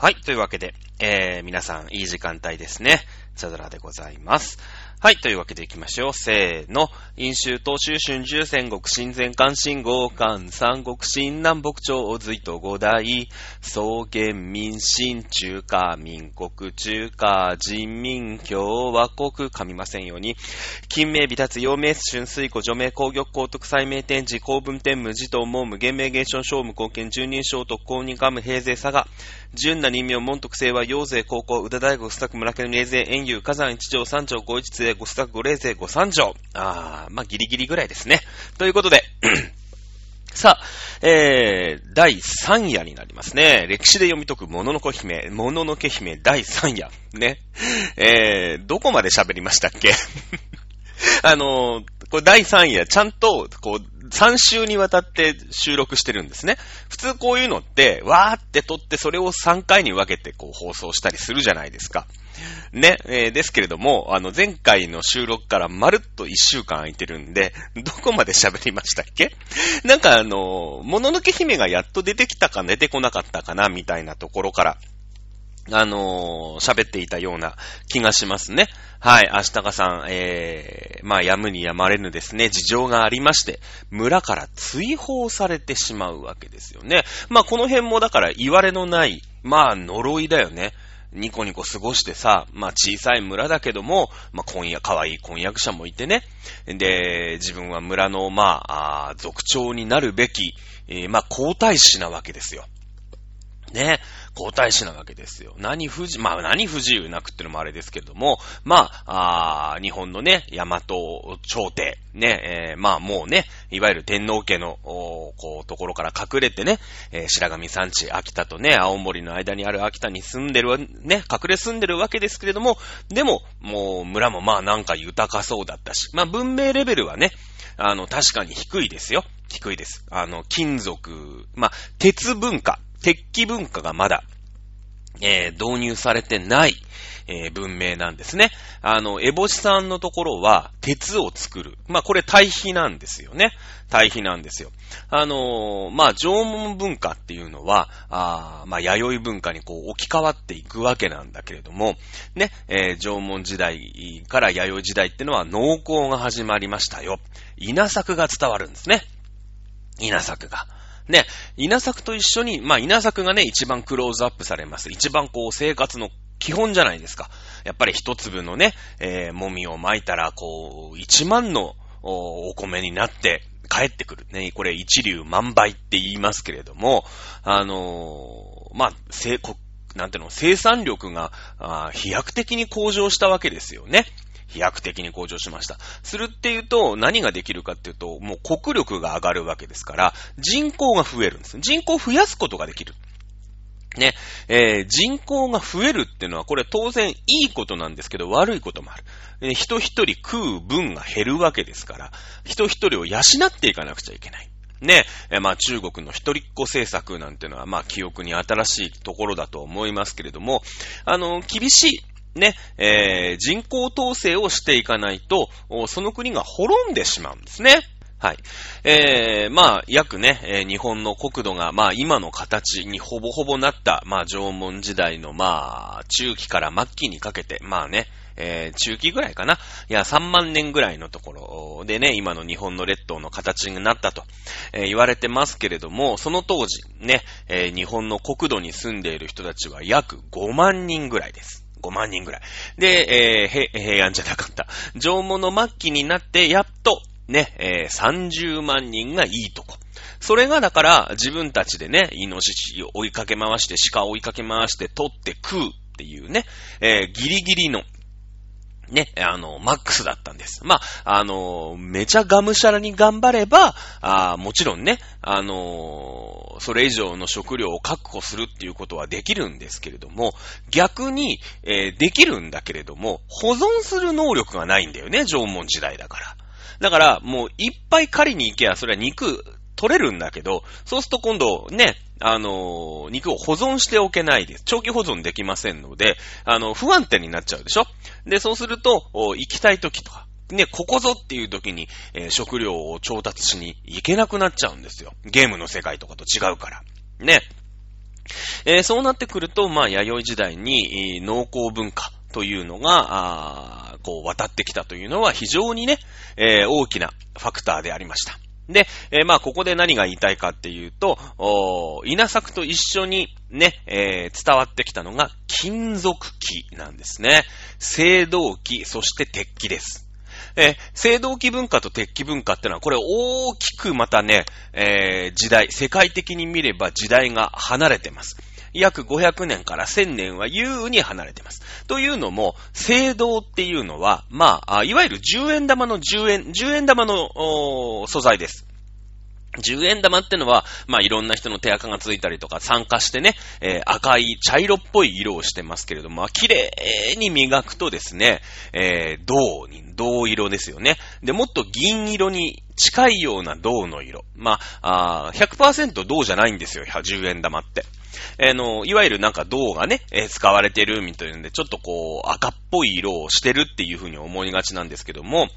はい。というわけで、えー、皆さん、いい時間帯ですね。チャドラでございます。はい。というわけで行きましょう。せーの。飲酒、東州、春秋、戦国、新前関、新豪関、三国、新南北朝、隋と五代、草原民、新中華民国、中華人民共和国、噛みませんように、金名、微達、陽明、春水湖、除名、工玉、高徳、祭明天示、公文天無、自動、文無、厳明、現象、商務、貢献、十人称、特攻、二カム、平勢、佐賀、純な人名、門徳性は、陽勢、高校、宇田大学、スタク、村家、名勢、遠遊、火山、一条、三条、五一杖、ごスタック、五霊勢、五三条。あー、まあ、ギリギリぐらいです。ね。ということで、さあ、えー、第3夜になります。ね。歴史で読み解くもののこ姫、もののけ姫第3夜。ね。えー、どこまで喋りましたっけあのー、これ第3夜、ちゃんと、こう、3週にわたって収録してるんですね。普通こういうのって、わーって撮ってそれを3回に分けてこう放送したりするじゃないですか。ね、えー、ですけれども、あの、前回の収録からまるっと1週間空いてるんで、どこまで喋りましたっけ？なんかあの、もののけ姫がやっと出てきたか出てこなかったかな、みたいなところから、あのー、喋っていたような気がしますね。はい、明日がさん、えー、まあ、やむにやまれぬですね、事情がありまして、村から追放されてしまうわけですよね。まあ、この辺もだから言われのない、まあ、呪いだよね。ニコニコ過ごしてさ、まあ小さい村だけども、まあ婚約、可愛い婚約者もいてね。で、自分は村の、まあ、あ族長になるべき、えー、まあ皇太子なわけですよ。ね、皇太子なわけですよ。何不自由、まあ何不自由なくってのもあれですけれども、まあ、あ日本のね、大和朝廷、ね、えー、まあもうね、いわゆる天皇家の、こう、ところから隠れてね、えー、白神山地、秋田とね、青森の間にある秋田に住んでる、ね、隠れ住んでるわけですけれども、でも、もう村もまあなんか豊かそうだったし、まあ文明レベルはね、あの、確かに低いですよ。低いです。あの、金属、まあ、鉄文化、鉄器文化がまだ、えー、導入されてない、えー、文明なんですね。あの、エボシさんのところは、鉄を作る。まあ、これ対比なんですよね。対比なんですよ。あのー、まあ、縄文文化っていうのは、あまあ、弥生文化にこう置き換わっていくわけなんだけれども、ね、えー、縄文時代から弥生時代っていうのは農耕が始まりましたよ。稲作が伝わるんですね。稲作が。ね、稲作と一緒に、まあ稲作がね、一番クローズアップされます。一番こう生活の基本じゃないですか。やっぱり一粒のね、えー、もみを巻いたら、こう、一万のお米になって帰ってくる。ね、これ一流万倍って言いますけれども、あのー、まあ、生、なんていうの、生産力が、飛躍的に向上したわけですよね。飛躍的に向上しました。するっていうと、何ができるかっていうと、もう国力が上がるわけですから、人口が増えるんです。人口を増やすことができる。ね、えー、人口が増えるっていうのは、これ当然いいことなんですけど、悪いこともある。えー、人一人食う分が減るわけですから、人一人を養っていかなくちゃいけない。ね、え、まあ中国の一人っ子政策なんていうのは、まあ記憶に新しいところだと思いますけれども、あの、厳しい。ね、えー、人口統制をしていかないと、その国が滅んでしまうんですね。はい。えー、まあ、約ね、えー、日本の国土が、まあ、今の形にほぼほぼなった、まあ、縄文時代の、まあ、中期から末期にかけて、まあね、えー、中期ぐらいかな。いや、3万年ぐらいのところでね、今の日本の列島の形になったと、えー、言われてますけれども、その当時、ね、えー、日本の国土に住んでいる人たちは約5万人ぐらいです。5万人ぐらい。で、えー、平安じゃなかった。縄文の末期になって、やっと、ね、えー、30万人がいいとこ。それがだから自分たちでね、イノシシを追いかけ回して、鹿を追いかけ回して取って食うっていうね、えー、ギリギリのね、あの、マックスだったんです。まあ、あの、めちゃがむしゃらに頑張れば、あもちろんね、あの、それ以上の食料を確保するっていうことはできるんですけれども、逆に、えー、できるんだけれども、保存する能力がないんだよね、縄文時代だから。だから、もういっぱい狩りに行けば、それは肉取れるんだけど、そうすると今度ね、あの、肉を保存しておけないです。長期保存できませんので、あの、不安定になっちゃうでしょ？で、そうすると、行きたい時とか、ね、ここぞっていう時に、えー、食料を調達しに行けなくなっちゃうんですよ。ゲームの世界とかと違うから。ね。えー、そうなってくると、まあ、弥生時代に、農耕文化というのが、あこう、渡ってきたというのは非常にね、え、大きなファクターでありました。で、えー、まあ、ここで何が言いたいかっていうと、稲作と一緒にね、えー、伝わってきたのが金属器なんですね。青銅器、そして鉄器です。えー、青銅器文化と鉄器文化ってのは、これ大きくまたね、えー、時代、世界的に見れば時代が離れてます。約500年から1000年は優に離れてます。というのも、青銅っていうのは、まあ、いわゆる10円玉の10円、10円玉の素材です。10円玉ってのは、まあ、いろんな人の手垢がついたりとか酸化してね、えー、赤い茶色っぽい色をしてますけれども、綺麗に磨くとですね、えー、銅に、銅色ですよね。で、もっと銀色に近いような銅の色。まあ、あ100%銅じゃないんですよ、10円玉って。えの、いわゆるなんか銅がね、えー、使われてるみたいなんで、ちょっとこう、赤っぽい色をしてるっていうふうに思いがちなんですけども、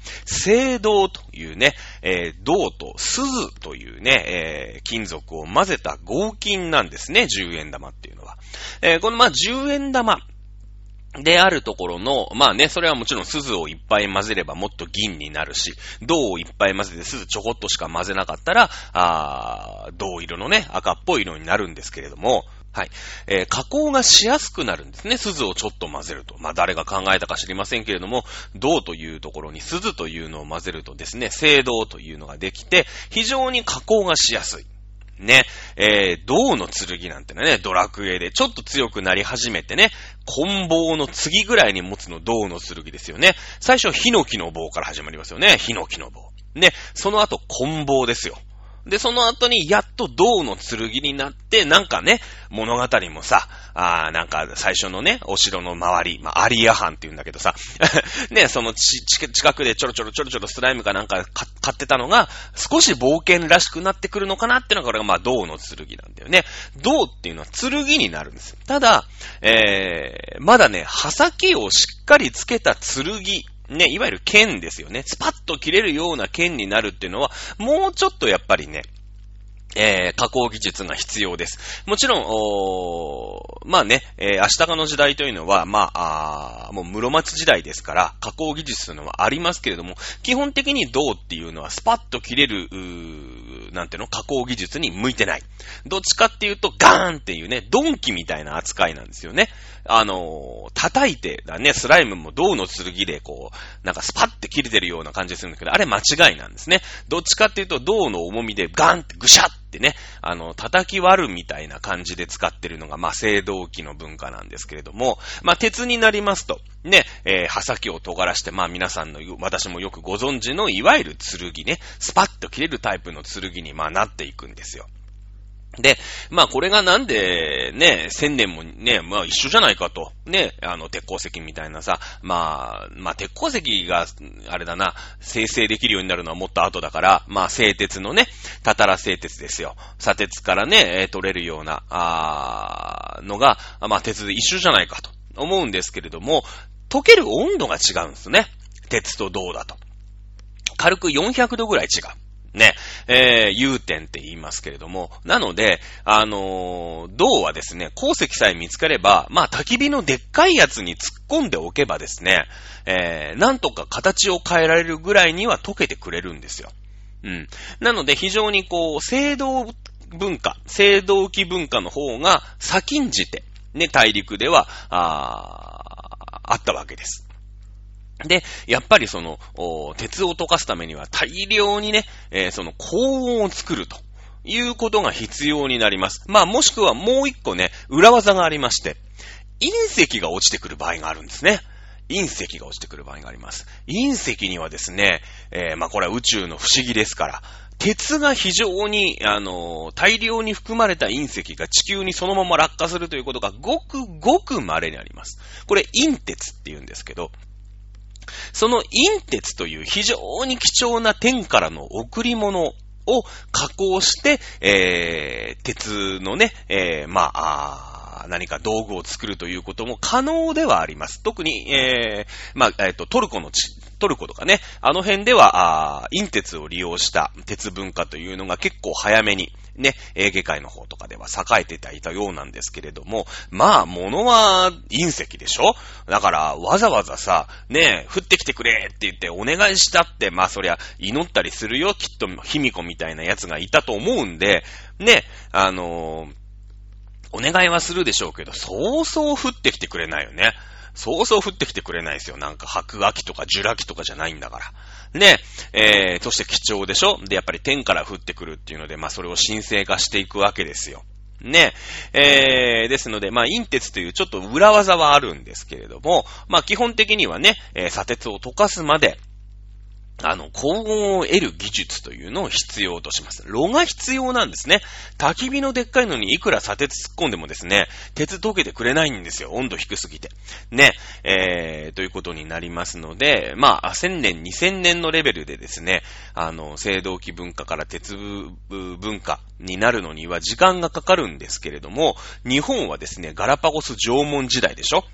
青銅というね、えー、銅と鈴というね、えー、金属を混ぜた合金なんですね、10円玉っていうのは。え、このまあ10円玉、であるところの、まあね、それはもちろん鈴をいっぱい混ぜればもっと銀になるし、銅をいっぱい混ぜて鈴ちょこっとしか混ぜなかったら、あ銅色のね、赤っぽい色になるんですけれども、はい。えー、加工がしやすくなるんですね。鈴をちょっと混ぜると。まあ、誰が考えたか知りませんけれども、銅というところに鈴というのを混ぜるとですね、青銅というのができて、非常に加工がしやすい。ね、えー、銅の剣なんてね、ドラクエでちょっと強くなり始めてね、棍棒の次ぐらいに持つの銅の剣ですよね。最初、ヒノキの棒から始まりますよね。ヒノキの棒。ね、その後、棍棒ですよ。で、その後にやっと銅の剣になって、なんかね、物語もさ、あーなんか最初のね、お城の周り、まあ、アリア藩って言うんだけどさ、ね、そのち、ち近くでちょろちょろちょろちょろスライムかなんか買ってたのが、少し冒険らしくなってくるのかなってのが、これがまあ、銅の剣なんだよね。銅っていうのは剣になるんですよ。ただ、えー、まだね、刃先をしっかりつけた剣ね、いわゆる剣ですよね。スパッと切れるような剣になるっていうのは、もうちょっとやっぱりね、えー、加工技術が必要です。もちろん、おまあね、えー、明日の時代というのは、まあ、あもう室町時代ですから、加工技術というのはありますけれども、基本的に銅っていうのはスパッと切れる、なんていうの、加工技術に向いてない。どっちかっていうと、ガーンっていうね、ドンキみたいな扱いなんですよね。あの、叩いて、だね、スライムも銅の剣でこう、なんかスパッて切れてるような感じするんだけど、あれ間違いなんですね。どっちかっていうと、銅の重みでガンってぐしゃってね、あの、叩き割るみたいな感じで使ってるのが、まあ、青銅器の文化なんですけれども、まあ、鉄になりますと、ね、えー、刃先を尖らして、まあ、皆さんの、私もよくご存知の、いわゆる剣ね、スパッと切れるタイプの剣に、まあ、なっていくんですよ。で、まあこれがなんでね、千年もね、まあ一緒じゃないかと。ね、あの、鉄鉱石みたいなさ、まあ、まあ鉄鉱石が、あれだな、生成できるようになるのはもっと後だから、まあ製鉄のね、たたら製鉄ですよ。砂鉄からね、取れるような、あのが、まあ鉄で一緒じゃないかと思うんですけれども、溶ける温度が違うんですね。鉄と銅だと。軽く400度ぐらい違う。ね、えー、融点って言いますけれども、なので、あのー、銅はですね、鉱石さえ見つかれば、まあ、焚き火のでっかいやつに突っ込んでおけばですね、えー、なんとか形を変えられるぐらいには溶けてくれるんですよ。うん。なので、非常にこう、青銅文化、青銅器文化の方が先んじて、ね、大陸では、ああったわけです。で、やっぱりその、鉄を溶かすためには大量にね、えー、その高温を作るということが必要になります。まあもしくはもう一個ね、裏技がありまして、隕石が落ちてくる場合があるんですね。隕石が落ちてくる場合があります。隕石にはですね、えー、まあこれは宇宙の不思議ですから、鉄が非常に、あの、大量に含まれた隕石が地球にそのまま落下するということがごくごく稀にあります。これ隕鉄って言うんですけど、その隕鉄という非常に貴重な天からの贈り物を加工して、えー、鉄のね、えー、まあ、何か道具を作るということも可能ではあります。特に、えー、まあ、えっ、ー、と、トルコの地、トルコとかね、あの辺では、あ隕鉄を利用した鉄文化というのが結構早めに、ね、エーゲ海の方とかでは栄えていたようなんですけれども、まあ、物は隕石でしょ？だから、わざわざさ、ね、降ってきてくれって言ってお願いしたって、まあそりゃ、祈ったりするよ、きっと、卑弥呼みたいなやつがいたと思うんで、ね、あのー、お願いはするでしょうけど、そうそう降ってきてくれないよね。そうそう降ってきてくれないですよ。なんか白亜紀とかジュラ紀とかじゃないんだから。ね、えー、そして貴重でしょ？で、やっぱり天から降ってくるっていうので、まあそれを神聖化していくわけですよ。ね。えー、ですので、まあ、陰鉄というちょっと裏技はあるんですけれども、まあ、基本的にはね、えー、砂鉄を溶かすまで、あの、高温を得る技術というのを必要とします。炉が必要なんですね。焚き火のでっかいのにいくら砂鉄突っ込んでもですね、鉄溶けてくれないんですよ。温度低すぎて。ね。えー、ということになりますので、まあ、1000年、2000年のレベルでですね、あの、青銅器文化から鉄文化になるのには時間がかかるんですけれども、日本はですね、ガラパゴス縄文時代でしょ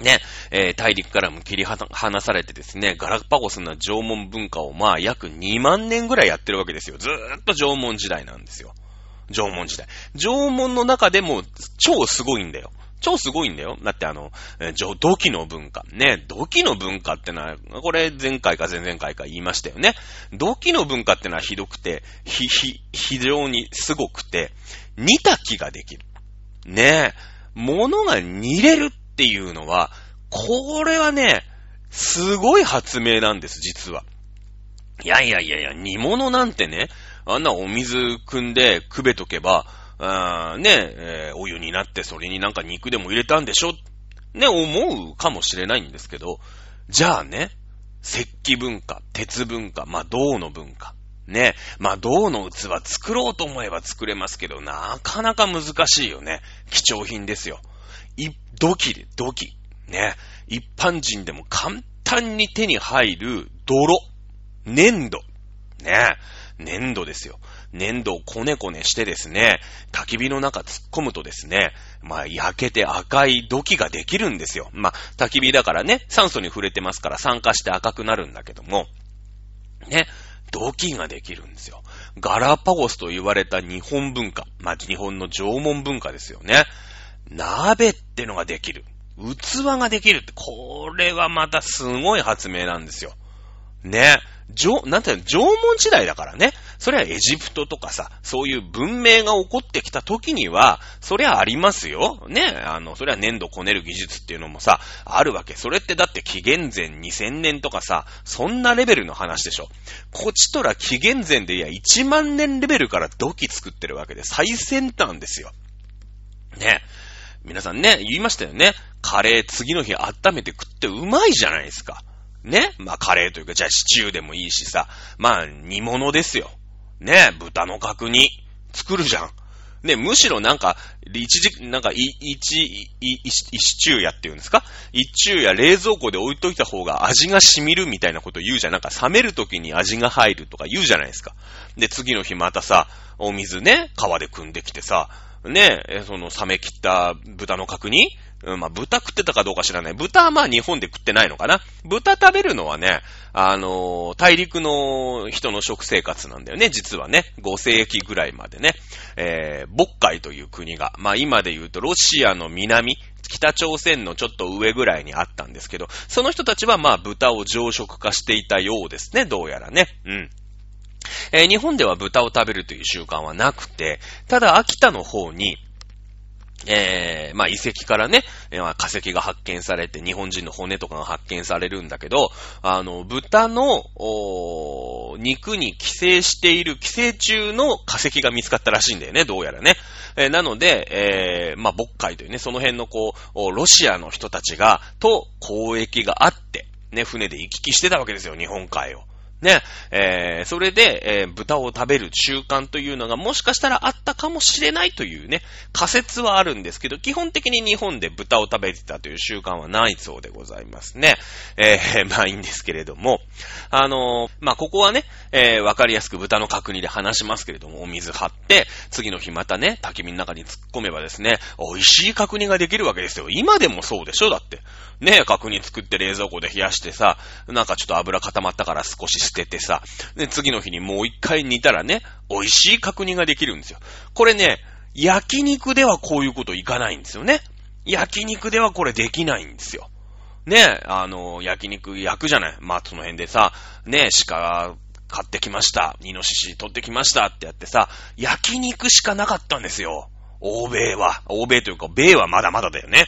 ね、えー、大陸からも切り離されてですね、ガラパゴスな縄文文化をまあ約2万年ぐらいやってるわけですよ。ずーっと縄文時代なんですよ。縄文時代。縄文の中でも超すごいんだよ。超すごいんだよ。だってあの、えー、土器の文化。ね、土器の文化ってのは、これ前回か前々回か言いましたよね。土器の文化ってのはひどくて、ひ、ひ、非常にすごくて、煮炊きができる。ね物が煮れるっていうのは、これはね、すごい発明なんです、実は。いやいやいやいや、煮物なんてね、あんなお水汲んでくべとけば、あね、えー、お湯になってそれになんか肉でも入れたんでしょ？ね、思うかもしれないんですけど、じゃあね、石器文化、鉄文化、まあ、銅の文化。ね。まあ、銅の器作ろうと思えば作れますけど、なかなか難しいよね。貴重品ですよ。い、土器で、土器。ね。一般人でも簡単に手に入る泥。粘土。ね。粘土ですよ。粘土をこねこねしてですね、焚き火の中突っ込むとですね、まあ焼けて赤い土器ができるんですよ。まあ焚き火だからね、酸素に触れてますから酸化して赤くなるんだけども、ね、土器ができるんですよ。ガラパゴスと言われた日本文化。まあ日本の縄文文化ですよね。鍋ってのができる。器ができるって、これはまたすごい発明なんですよ。ね。縄、なんていうの、縄文時代だからね。それはエジプトとかさ、そういう文明が起こってきた時には、そりゃありますよ。ね。あの、それは粘土こねる技術っていうのもさ、あるわけ。それってだって紀元前2000年とかさ、そんなレベルの話でしょ。こちとら紀元前でいや1万年レベルから土器作ってるわけで、最先端ですよ。ね。皆さんね、言いましたよね。カレー次の日温めて食ってうまいじゃないですか。ね？まあカレーというか、じゃあシチューでもいいしさ。まあ煮物ですよ。ね？豚の角煮作るじゃん。ね、むしろなんか、一時、なんか、い、一、い、一中やっていうんですか？一中や冷蔵庫で置いといた方が味が染みるみたいなこと言うじゃん。なんか冷める時に味が入るとか言うじゃないですか。で、次の日またさ、お水ね、川で汲んできてさ、ねえ、その冷め切った豚の角煮うん、まあ、豚食ってたかどうか知らない。豚はまあ日本で食ってないのかな。豚食べるのはね、あのー、大陸の人の食生活なんだよね、実はね。5世紀ぐらいまでね。えー、渤海という国が、まあ今で言うとロシアの南、北朝鮮のちょっと上ぐらいにあったんですけど、その人たちはまあ豚を常食化していたようですね、どうやらね。うん。えー、日本では豚を食べるという習慣はなくて、ただ秋田の方に、えー、まあ遺跡からね、えー、化石が発見されて、日本人の骨とかが発見されるんだけど、あの、豚の、肉に寄生している寄生虫の化石が見つかったらしいんだよね、どうやらね。えー、なので、えー、まあ、渤海というね、その辺のこう、ロシアの人たちが、と交易があって、ね、船で行き来してたわけですよ、日本海を。ね、えー、それで、えー、豚を食べる習慣というのがもしかしたらあったかもしれないというね、仮説はあるんですけど、基本的に日本で豚を食べてたという習慣はないそうでございますね。えー、まあいいんですけれども、あのー、まあここはね、え、わかりやすく豚の角煮で話しますけれども、お水張って、次の日またね、焚き火の中に突っ込めばですね、美味しい角煮ができるわけですよ。今でもそうでしょ？だって。ね、角煮作って冷蔵庫で冷やしてさ、なんかちょっと油固まったから少し捨ててさ、で、次の日にもう一回煮たらね、美味しい角煮ができるんですよ。これね、焼肉ではこういうこといかないんですよね。焼肉ではこれできないんですよ。ね、あの、焼肉焼くじゃない。まあ、その辺でさ、ね、鹿買ってきました。イノシシ取ってきましたってやってさ、焼肉しかなかったんですよ。欧米は。欧米というか、米はまだまだだよね。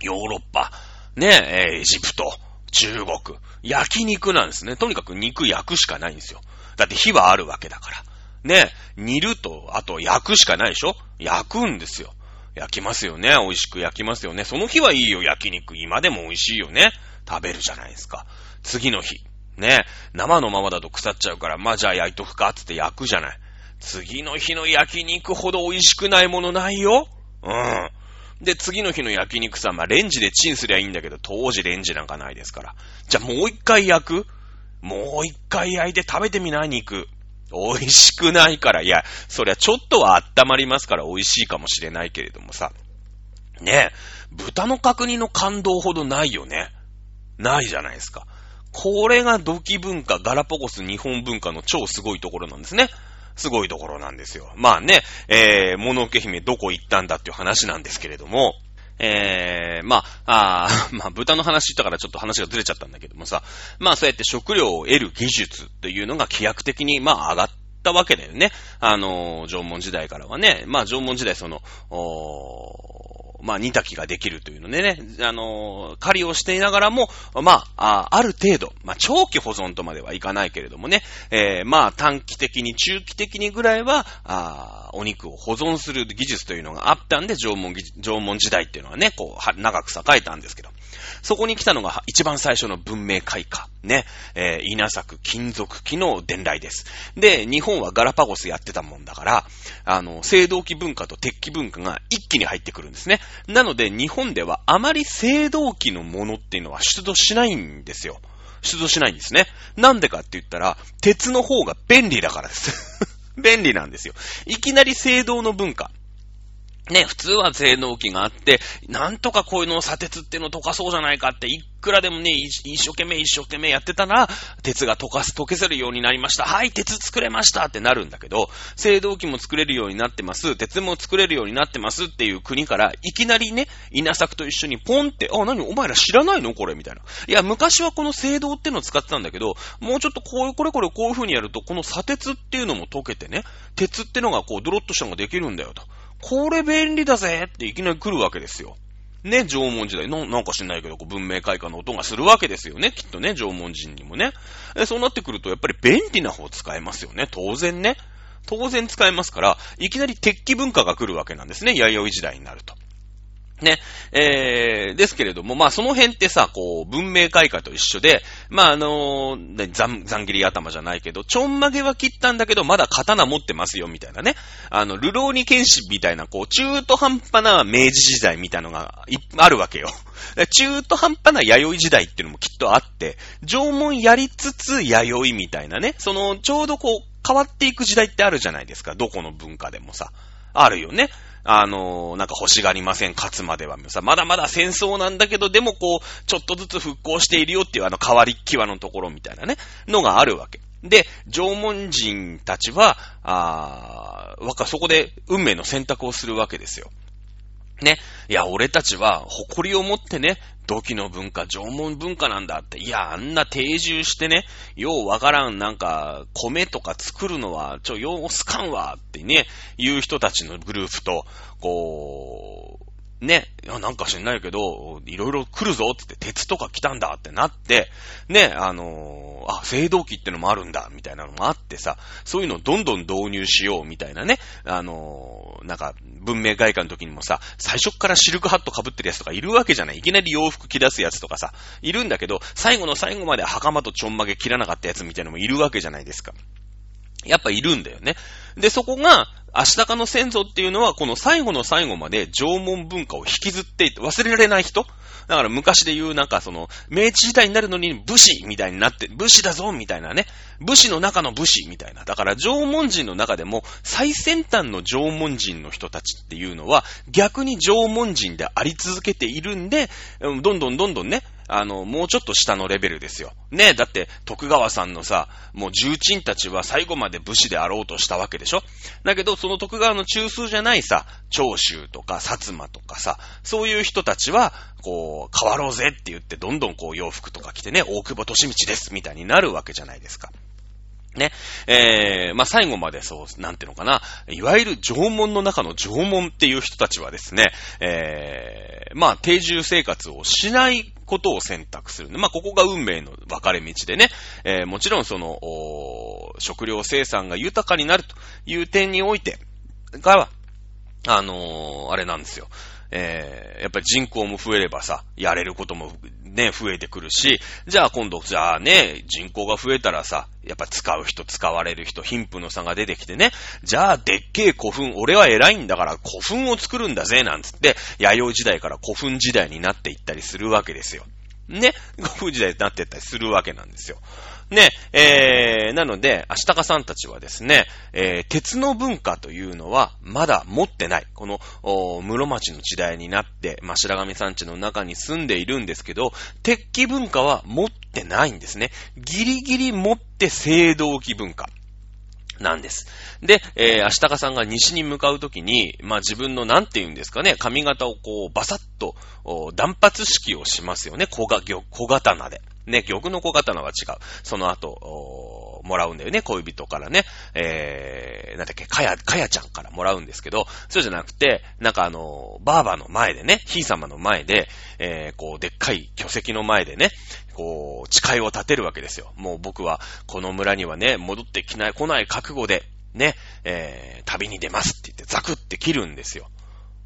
ヨーロッパ、ね、エジプト、中国。焼肉なんですね。とにかく肉焼くしかないんですよ。だって火はあるわけだから。ね、煮ると、あと焼くしかないでしょ？焼くんですよ。焼きますよね。美味しく焼きますよね。その日はいいよ、焼肉。今でも美味しいよね。食べるじゃないですか。次の日。ね。生のままだと腐っちゃうから、まあじゃあ焼いとくか、つって焼くじゃない。次の日の焼肉ほど美味しくないものないよ。うん。で、次の日の焼肉さ、まあレンジでチンすりゃいいんだけど、当時レンジなんかないですから。じゃあもう一回焼く？もう一回焼いて食べてみない、肉。美味しくないから。いや、そりゃちょっとは温まりますから美味しいかもしれないけれどもさ。ねえ、豚の角煮の感動ほどないよね。ないじゃないですか。これが土器文化、ガラパゴス日本文化の超すごいところなんですね。すごいところなんですよ。まあね、えー、物置姫どこ行ったんだっていう話なんですけれども、えー、まあ、あ まあ、豚の話言ったからちょっと話がずれちゃったんだけどもさ、まあそうやって食料を得る技術というのが規約的に、まあ上がったわけだよね。あの、縄文時代からはね、まあ縄文時代その、まあ、煮炊きができるというのでね、あの、狩りをしていながらも、まあ、ある程度、まあ、長期保存とまではいかないけれどもね、えー、まあ、短期的に、中期的にぐらいは、あお肉を保存する技術というのがあったんで、縄文、縄文時代っていうのはね、こう、長く栄えたんですけど、そこに来たのが一番最初の文明開化。ね。えー、稲作金属機の伝来です。で、日本はガラパゴスやってたもんだから、あの、青銅器文化と鉄器文化が一気に入ってくるんですね。なので、日本ではあまり青銅器のものっていうのは出土しないんですよ。出土しないんですね。なんでかって言ったら、鉄の方が便利だからです。便利なんですよ。いきなり青銅の文化。ね、普通は性能機があって、なんとかこういうのを砂鉄っていうのを溶かそうじゃないかって、いくらでもね、一生懸命一生懸命やってたら、鉄が溶かす、溶けせるようになりました。はい、鉄作れましたってなるんだけど、青銅器も作れるようになってます。鉄も作れるようになってますっていう国から、いきなりね、稲作と一緒にポンって、あ、何お前ら知らないのこれみたいな。いや、昔はこの青銅ってのを使ってたんだけど、もうちょっとこういう、これこれこういう風にやると、この砂鉄っていうのも溶けてね、鉄ってのがこう、ドロッとしたのができるんだよと。これ便利だぜっていきなり来るわけですよ。ね、縄文時代の、なんか知んないけど、文明開化の音がするわけですよね。きっとね、縄文人にもね。そうなってくると、やっぱり便利な方使えますよね。当然ね。当然使えますから、いきなり鉄器文化が来るわけなんですね。弥生時代になると。ね。えー、ですけれども、まあその辺ってさ、こう、文明開化と一緒で、まああのー、残、残切り頭じゃないけど、ちょんまげは切ったんだけど、まだ刀持ってますよ、みたいなね。あの、ルローニ剣士みたいな、こう、中途半端な明治時代みたいのがいあるわけよ。中途半端な弥生時代っていうのもきっとあって、縄文やりつつ弥生みたいなね。その、ちょうどこう、変わっていく時代ってあるじゃないですか。どこの文化でもさ。あるよね。あのー、なんか欲しがりません、勝つまでは。さ、まだまだ戦争なんだけど、でもこう、ちょっとずつ復興しているよっていうあの変わり際のところみたいなね、のがあるわけ。で、縄文人たちは、あわか、そこで運命の選択をするわけですよ。ね。いや、俺たちは誇りを持ってね、土器の文化、縄文文化なんだって。いや、あんな定住してね、ようわからん、なんか、米とか作るのは、ちょ、ようすかんわってね、言う人たちのグループと、こう、ね、なんか知んないけど、いろいろ来るぞってって鉄とか来たんだってなって、ね、あのー、あ、青銅器ってのもあるんだ、みたいなのもあってさ、そういうのをどんどん導入しよう、みたいなね、あのー、なんか、文明外貨の時にもさ、最初からシルクハット被ってるやつとかいるわけじゃない。いきなり洋服着出すやつとかさ、いるんだけど、最後の最後まで袴とちょんまげ切らなかったやつみたいなのもいるわけじゃないですか。やっぱいるんだよね。で、そこが、アシタカの先祖っていうのは、この最後の最後まで縄文文化を引きずっていて、忘れられない人？だから昔で言うなんかその、明治時代になるのに武士みたいになって、武士だぞみたいなね。武士の中の武士みたいな。だから縄文人の中でも最先端の縄文人の人たちっていうのは逆に縄文人であり続けているんで、どんどんどんどんね、あの、もうちょっと下のレベルですよ。ねだって、徳川さんのさ、もう重鎮たちは最後まで武士であろうとしたわけでしょ？だけど、その徳川の中枢じゃないさ、長州とか薩摩とかさ、そういう人たちは、こう、変わろうぜって言って、どんどんこう洋服とか着てね、大久保利道です、みたいになるわけじゃないですか。ね。えー、まあ、最後までそう、なんていうのかな。いわゆる縄文の中の縄文っていう人たちはですね、えー、まあ、定住生活をしないことを選択する。まあ、ここが運命の分かれ道でね、えー、もちろんその、食料生産が豊かになるという点において、が、あのー、あれなんですよ。えー、やっぱり人口も増えればさ、やれることもね、増えてくるし、じゃあ今度、じゃあね、人口が増えたらさ、やっぱ使う人、使われる人、貧富の差が出てきてね、じゃあでっけえ古墳、俺は偉いんだから古墳を作るんだぜ、なんつって、弥生時代から古墳時代になっていったりするわけですよ。ね、古墳時代になっていったりするわけなんですよ。ね、えー、なので、アシタカさんたちはですね、えー、鉄の文化というのはまだ持ってない。この、お室町の時代になって、まあ、白神山地の中に住んでいるんですけど、鉄器文化は持ってないんですね。ギリギリ持って青銅器文化。なんです。で、えー、アシタカさんが西に向かうときに、まあ、自分のなんて言うんですかね、髪型をこう、バサッと、断髪式をしますよね、小が、小刀で。ね、玉の小刀は違う。その後、もらうんだよね、恋人からね。えー、なんだっけ、かや、かやちゃんからもらうんですけど、そうじゃなくて、なんかあの、バーバの前でね、ひい様の前で、えー、こう、でっかい巨石の前でね、こう、誓いを立てるわけですよ。もう僕は、この村にはね、戻ってきない、来ない覚悟で、ね、えー、旅に出ますって言って、ザクって切るんですよ。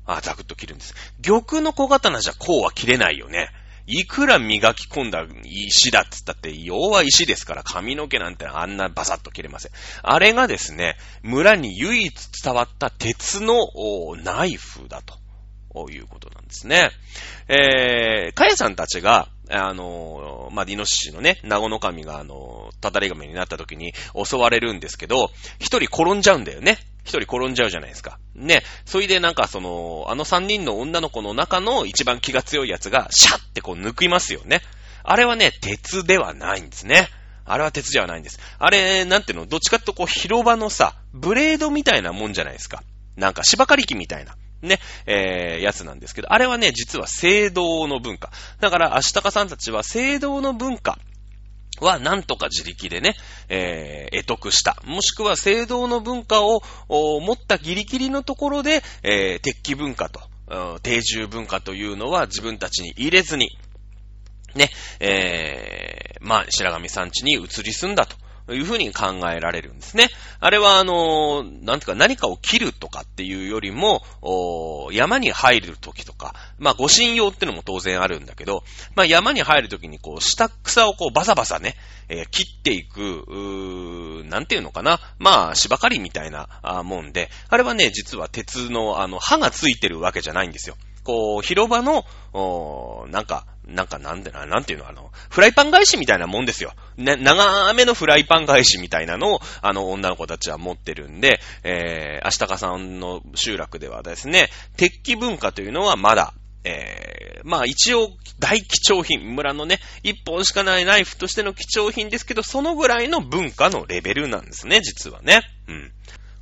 あ、ザクッと切るんです。玉の小刀じゃこうは切れないよね。いくら磨き込んだ石だっつったって、要は石ですから、髪の毛なんてあんなバサッと切れません。あれがですね、村に唯一伝わった鉄のナイフだということなんですね。えー、かやさんたちが、あのー、まあ、ディノシシのね、ナゴノカミが、あの、タタリガメになった時に襲われるんですけど、一人転んじゃうんだよね。一人転んじゃうじゃないですか。ね。それでなんかその、あの三人の女の子の中の一番気が強いやつが、シャッってこう抜きますよね。あれはね、鉄ではないんですね。あれは鉄ではないんです。あれ、なんていうの、どっちかってこう広場のさ、ブレードみたいなもんじゃないですか。なんか芝刈り機みたいな。ね、えー、やつなんですけど、あれはね、実は聖堂の文化。だから、アシタカさんたちは聖堂の文化はなんとか自力でね、えー、得得した。もしくは聖堂の文化を持ったギリギリのところで、えー、鉄器文化と、定住文化というのは自分たちに入れずに、ね、えー、まあ、白神山地に移り住んだと。というふうに考えられるんですね。あれは、あの、なんていうか何かを切るとかっていうよりも、山に入るときとか、まあ、ご神用ってのも当然あるんだけど、まあ、山に入るときにこう、下草をこう、バサバサね、えー、切っていく、うーなんていうのかな。まあ、芝刈りみたいなもんで、あれはね、実は鉄の、あの、刃がついてるわけじゃないんですよ。こう、広場の、なんか、なんかなんでな、なんていうの、あの、フライパン返しみたいなもんですよ。ね、長めのフライパン返しみたいなのを、あの、女の子たちは持ってるんで、えー、アシタカさんの集落ではですね、鉄器文化というのはまだ、えー、まあ一応大貴重品、村のね、一本しかないナイフとしての貴重品ですけど、そのぐらいの文化のレベルなんですね、実はね。うん。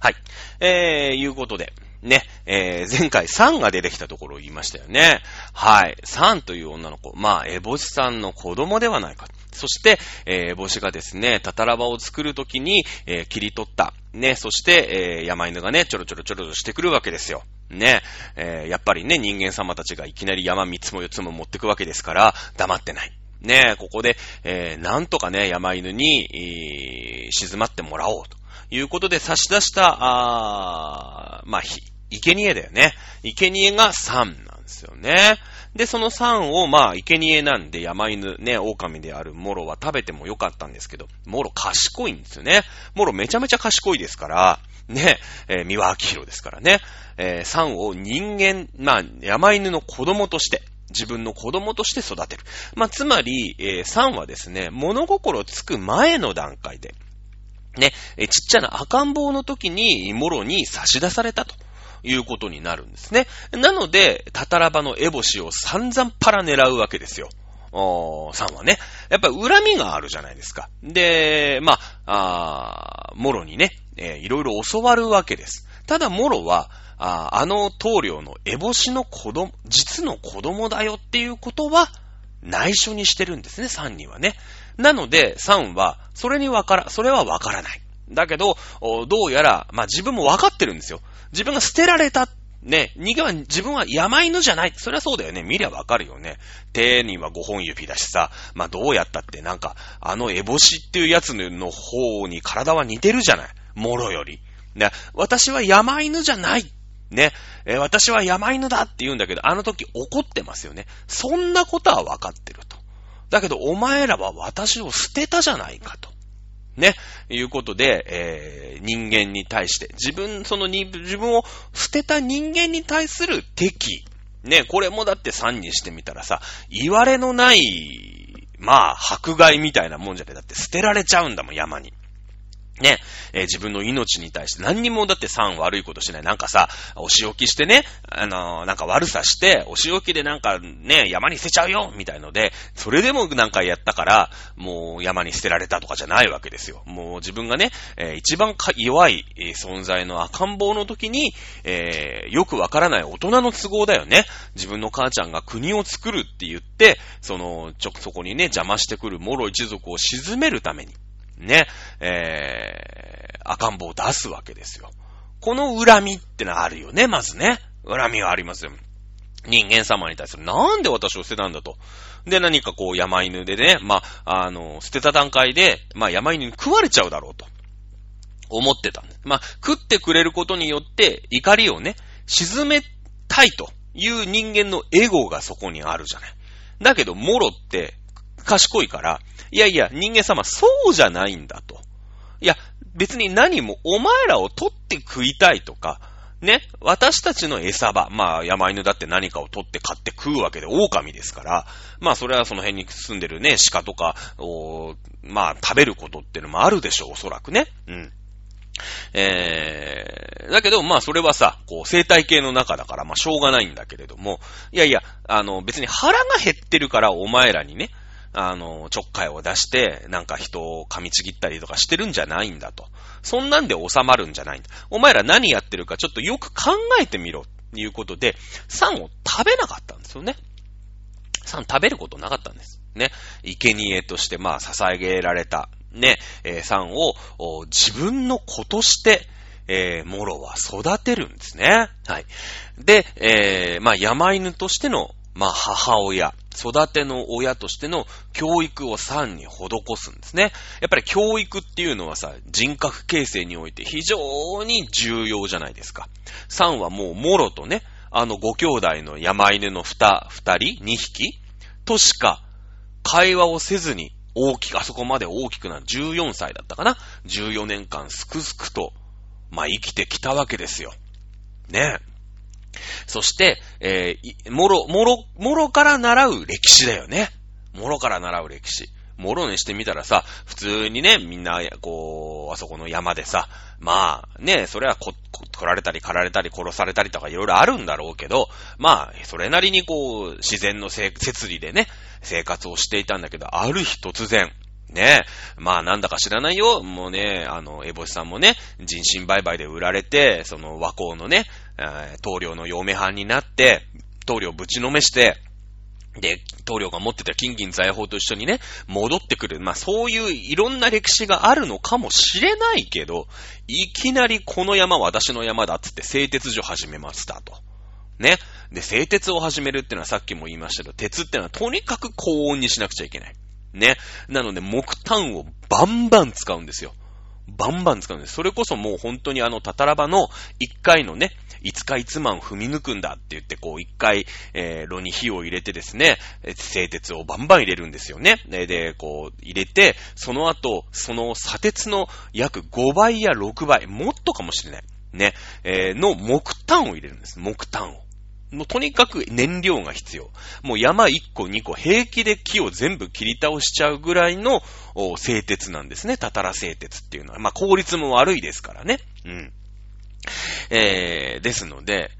はい。えー、いうことで、ね、えー、前回3が出てきたところを言いましたよね。はい。3という女の子。まあ、エボシさんの子供ではないか。そして、えー、エボシがですね、タタラバを作るときに、えー、切り取った。ね、そして、えー、山犬がね、ちょろちょろちょろしてくるわけですよ。ね、えー、やっぱりね、人間様たちがいきなり山3つも4つも持ってくわけですから、黙ってない。ね、ここで、えー、なんとかね、山犬に、えー、静まってもらおうと。いうことで差し出した、あまあ、ひ、生贄だよね。生贄が3なんですよね。で、その3を、まあ、生贄なんで山犬、ね、狼であるモロは食べてもよかったんですけど、モロ賢いんですよね。モロめちゃめちゃ賢いですから、ね、えー、三輪明宏ですからね、えー、3を人間、まあ、山犬の子供として、自分の子供として育てる。まあ、つまり、えー、3はですね、物心つく前の段階で、ね、えちっちゃな赤ん坊の時に、もろに差し出されたと。いうことになるんですね。なので、タタラバのエボシを散々パラ狙うわけですよ。おーさんはね。やっぱり恨みがあるじゃないですか。で、まあ、あモロにね、えー、いろいろ教わるわけです。ただ、モロは、ああの棟梁のエボシの子供、実の子供だよっていうことは、内緒にしてるんですね、サンにはね。なので、サンは、それにわから、それはわからない。だけど、どうやら、まあ自分もわかってるんですよ。自分が捨てられた。ね、逃げは、自分は山犬じゃない。そりゃそうだよね。見りゃわかるよね。手には5本指だしさ。まあどうやったってなんか、あのエボシっていうやつの方に体は似てるじゃない。もろより。ね、私は山犬じゃない。ね、え、私は山犬だって言うんだけど、あの時怒ってますよね。そんなことは分かってる。だけど、お前らは私を捨てたじゃないかと。ね、いうことで、えー、人間に対して、自分、そのに、自分を捨てた人間に対する敵。ね、これもだって3にしてみたらさ、言われのない、まあ、迫害みたいなもんじゃねだって捨てられちゃうんだもん、山に。ね、えー、自分の命に対して何にもだって3悪いことしない。なんかさ、お仕置きしてね、あのー、なんか悪さして、お仕置きでなんかね、山に捨てちゃうよみたいので、それでもなんかやったから、もう山に捨てられたとかじゃないわけですよ。もう自分がね、えー、一番弱い、存在の赤ん坊の時に、えよくわからない大人の都合だよね。自分の母ちゃんが国を作るって言って、その、ちょ、そこにね、邪魔してくる諸一族を沈めるために、ね、えー、赤ん坊を出すわけですよ。この恨みってのはあるよね、まずね。恨みがありますよ。人間様に対する、なんで私を捨てたんだと。で、何かこう、山犬でね、まあ、あの、捨てた段階で、まあ、山犬に食われちゃうだろうと。思ってたんです。まあ、食ってくれることによって、怒りをね、沈めたいという人間のエゴがそこにあるじゃない。だけど、モロって、賢いから、いやいや、人間様、そうじゃないんだと。いや、別に何もお前らを取って食いたいとか、ね、私たちの餌場、まあ山犬だって何かを取って買って食うわけで狼ですから、まあそれはその辺に住んでるね、鹿とかを、まあ食べることっていうのもあるでしょう、おそらくね。うん。えー、だけど、まあそれはさ、こう生態系の中だから、まあしょうがないんだけれども、いやいや、あの別に腹が減ってるからお前らにね、あの、ちょっかいを出して、なんか人を噛みちぎったりとかしてるんじゃないんだと。そんなんで収まるんじゃないんだ。お前ら何やってるかちょっとよく考えてみろ。ということで、3を食べなかったんですよね。3食べることなかったんです。ね。生贄として、まあ、捧げられた、ね、えー、3を自分の子として、えー、モロは育てるんですね。はい。で、えー、まあ、山犬としての、まあ、母親。育ての親としての教育を3に施すんですね。やっぱり教育っていうのはさ、人格形成において非常に重要じゃないですか。3はもうもろとね、あのご兄弟の山犬の2、2人 ?2 匹としか会話をせずに大きく、あそこまで大きくなる14歳だったかな ?14 年間すくすくと、まあ生きてきたわけですよ。ねえ。そして、えー、もろ、もろ、もろから習う歴史だよね。もろから習う歴史。もろにしてみたらさ、普通にね、みんな、こう、あそこの山でさ、まあ、ね、それはこ、こ取られたり、狩られたり、殺されたりとかいろいろあるんだろうけど、まあ、それなりにこう、自然のせ設理でね、生活をしていたんだけど、ある日突然、ねえ。まあなんだか知らないよ。もうね、あの、エボシさんもね、人身売買で売られて、その和光のね、棟梁の嫁はんになって、棟梁ぶちのめして、で、棟梁が持ってた金銀財宝と一緒にね、戻ってくる。まあそういういろんな歴史があるのかもしれないけど、いきなりこの山私の山だっつって製鉄所始めましたと。ね。で、製鉄を始めるってのはさっきも言いましたけど、鉄ってのはとにかく高温にしなくちゃいけない。ね。なので木炭をバンバン使うんですよ。バンバン使うんです。それこそもう本当にあの、タタラバの1回のね、いつかいつまん踏み抜くんだって言って、こう、一回、えー、炉に火を入れてですね、製鉄をバンバン入れるんですよね。で、でこう、入れて、その後、その砂鉄の約5倍や6倍、もっとかもしれない。ね、えー、の木炭を入れるんです。木炭を。もうとにかく燃料が必要。もう山1個2個平気で木を全部切り倒しちゃうぐらいの製鉄なんですね。たたら製鉄っていうのは。まあ効率も悪いですからね。うん。えー、ですので、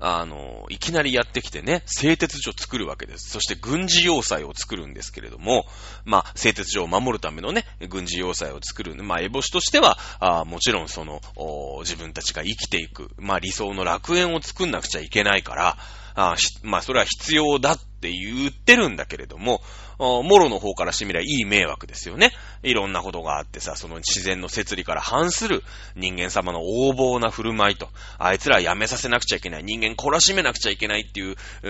あの、いきなりやってきてね、製鉄所を作るわけです。そして軍事要塞を作るんですけれども、まあ、製鉄所を守るためのね、軍事要塞を作る。まあ、エボシとしては、あもちろんその、自分たちが生きていく、まあ、理想の楽園を作んなくちゃいけないから、あまあ、それは必要だって言ってるんだけれども、もろの方からしてみればいい迷惑ですよね。いろんなことがあってさ、その自然の摂理から反する人間様の横暴な振る舞いと、あいつらやめさせなくちゃいけない、人間懲らしめなくちゃいけないっていう、う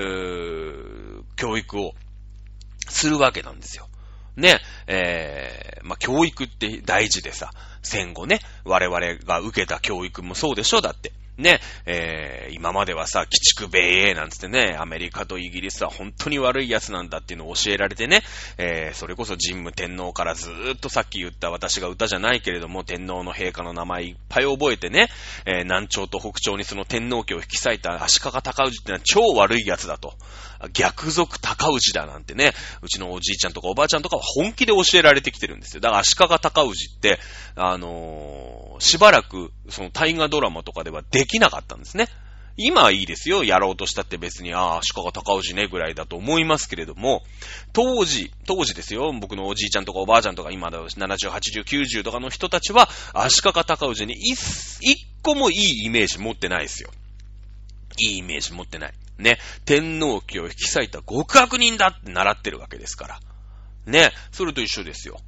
ー教育をするわけなんですよ。ね、えー、まあ、教育って大事でさ、戦後ね、我々が受けた教育もそうでしょだって。ね、えー、今まではさ、鬼畜米英なんつってね、アメリカとイギリスは本当に悪い奴なんだっていうのを教えられてね、えー、それこそ神武天皇からずーっとさっき言った私が歌じゃないけれども、天皇の陛下の名前いっぱい覚えてね、えー、南朝と北朝にその天皇家を引き裂いた足利尊氏ってのは超悪い奴だと。逆賊高氏だなんてね、うちのおじいちゃんとかおばあちゃんとかは本気で教えられてきてるんですよ。だから足利高氏って、あのー、しばらく、その大河ドラマとかではできなかったんですね。今はいいですよ。やろうとしたって別に、ああ、足利高氏ね、ぐらいだと思いますけれども、当時、当時ですよ。僕のおじいちゃんとかおばあちゃんとか、今だ70、80、90とかの人たちは、足利高氏に一、一個もいいイメージ持ってないですよ。いいイメージ持ってない。ね。天皇家を引き裂いた極悪人だって習ってるわけですから。ね。それと一緒ですよ。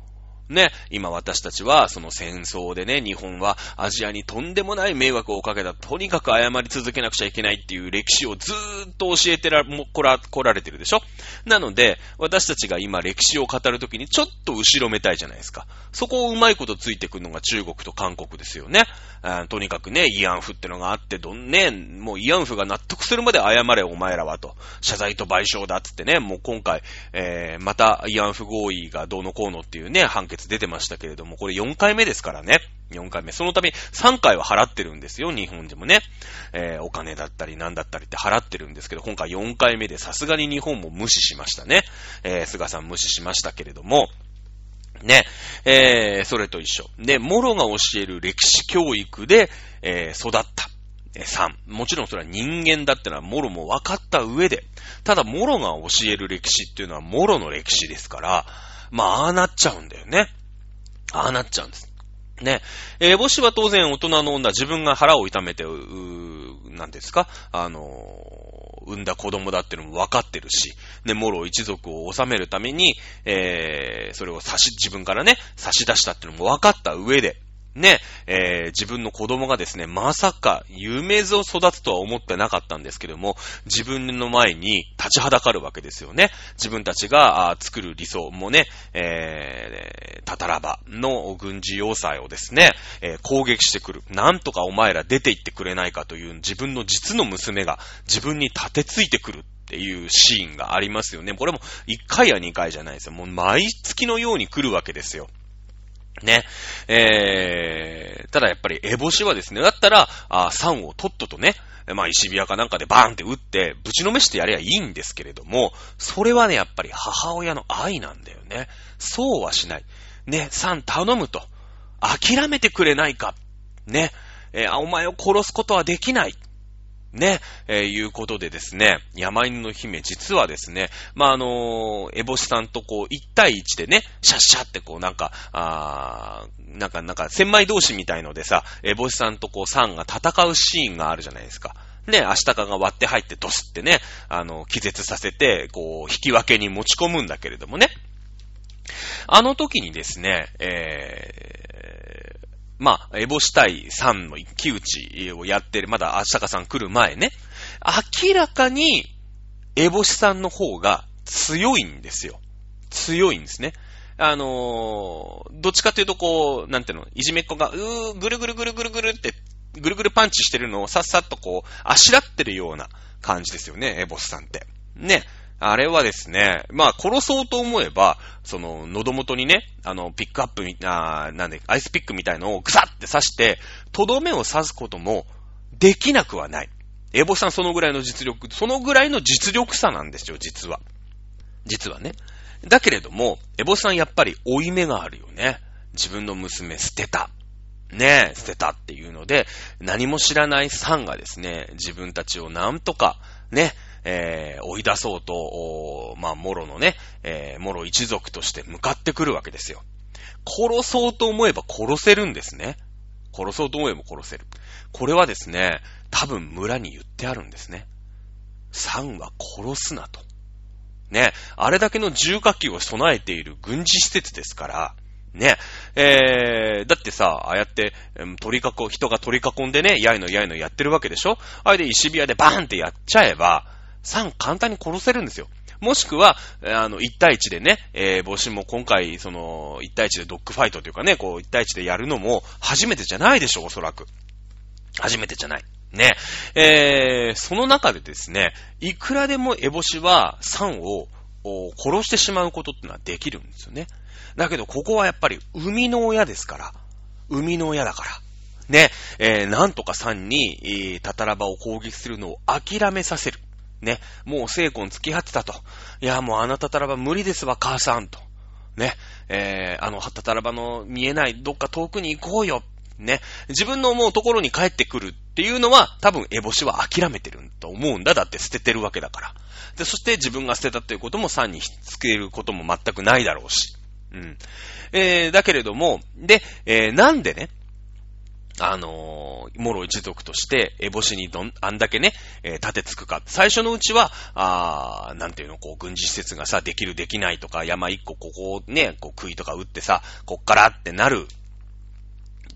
ね、今私たちはその戦争でね、日本はアジアにとんでもない迷惑をかけた、とにかく謝り続けなくちゃいけないっていう歴史をずーっと教えてら、も、こら、来られてるでしょなので、私たちが今歴史を語るときにちょっと後ろめたいじゃないですか。そこをうまいことついてくるのが中国と韓国ですよね。とにかくね、慰安婦ってのがあって、どんね、もう慰安婦が納得するまで謝れお前らはと。謝罪と賠償だっつってね、もう今回、えー、また慰安婦合意がどうのこうのっていうね、判決出てましたけれども、これ4回目ですからね。4回目。そのため3回は払ってるんですよ、日本でもね。えー、お金だったり何だったりって払ってるんですけど、今回4回目でさすがに日本も無視しましたね。えー、菅さん無視しましたけれども、ね、えー、それと一緒。で、モロが教える歴史教育で、えー、育った。え3。もちろんそれは人間だってのはモロも分かった上で、ただモロが教える歴史っていうのはモロの歴史ですから、まあ、ああなっちゃうんだよね。ああなっちゃうんです。ね。えー、母子は当然大人の女、自分が腹を痛めて、うー、なんですか？あのー、産んだ子供だっていうのも分かってるし、ね、モロ一族を治めるために、えー、それを差し、自分からね、差し出したっていうのも分かった上で、ね、えー、自分の子供がですね、まさか、夢図を育つとは思ってなかったんですけども、自分の前に立ちはだかるわけですよね。自分たちが作る理想もね、えー、タタラバの軍事要塞をですね、えー、攻撃してくる。なんとかお前ら出て行ってくれないかという自分の実の娘が自分に立てついてくる。っていうシーンがありますよね。これも1回や2回じゃないですよ。もう毎月のように来るわけですよ。ね。えー、ただやっぱりエボシはですね、だったら、あ3をとっととね、まあ石ビアかなんかでバーンって打って、ぶちのめしてやればいいんですけれども、それはね、やっぱり母親の愛なんだよね。そうはしない。ね、3頼むと。諦めてくれないか。ね。えー、お前を殺すことはできない。ね、えー、いうことでですね、山犬の姫、実はですね、まあ、あのー、エボシさんとこう、一対一でね、シャッシャってこう、なんか、あー、なんか、なんか、千枚同士みたいのでさ、エボシさんとこう、サンが戦うシーンがあるじゃないですか。ね、アシタカが割って入ってドスってね、あの、気絶させて、こう、引き分けに持ち込むんだけれどもね。あの時にですね、えまあ、エボシ対3の一騎打ちをやってる、まだアシタカさん来る前ね、明らかに、エボシさんの方が強いんですよ。強いんですね。あのー、どっちかっていうとこう、なんていうの、いじめっ子が、うー、ぐるぐるぐるぐるぐるって、ぐるぐるパンチしてるのをさっさっとこう、あしらってるような感じですよね、エボスさんって。ね。あれはですね、まあ、殺そうと思えば、その、喉元にね、あの、ピックアップみ、あなんで、アイスピックみたいのをグサって刺して、とどめを刺すことも、できなくはない。エボさんそのぐらいの実力、そのぐらいの実力差なんですよ、実は。実はね。だけれども、エボさんやっぱり追い目があるよね。自分の娘捨てた。ねえ、捨てたっていうので、何も知らないさんがですね、自分たちをなんとか、ね、えー、追い出そうと、まあ、モロのね、えー、モロ一族として向かってくるわけですよ。殺そうと思えば殺せるんですね。殺そうと思えば殺せる。これはですね、多分村に言ってあるんですね。サンは殺すなと。ね、あれだけの重火器を備えている軍事施設ですから、ね、えー、だってさ、ああやって、取り囲、人が取り囲んでね、やいのやいのやってるわけでしょ？あれで石火矢でバーンってやっちゃえば、サン簡単に殺せるんですよ。もしくは、あの、1対1でね、えー、帽子も今回、その、1対1でドッグファイトというかね、こう、1対1でやるのも初めてじゃないでしょ、おそらく。初めてじゃない。ね。えー、その中でですね、いくらでもエボシはサンを殺してしまうことってのはできるんですよね。だけど、ここはやっぱり、生みの親ですから。生みの親だから。ね、えー、なんとかサンに、えー、タタラバを攻撃するのを諦めさせる。ね、もう聖婚付き合ってたと。いや、もうあなたたらば無理ですわ、母さんと。ね、えー、あの、はたたらばの見えないどっか遠くに行こうよ。ね、自分の思うところに帰ってくるっていうのは、多分、エボシは諦めてると思うんだ。だって捨ててるわけだから。で、そして自分が捨てたということも3にひっつけることも全くないだろうし。うん。えー、だけれども、で、えー、なんでね、あのー、モロ一族として、エボシにどん、あんだけね、えー、立てつくか。最初のうちは、あー、なんていうの、こう、軍事施設がさ、できるできないとか、山一個ここをね、こう、杭とか打ってさ、こっからってなる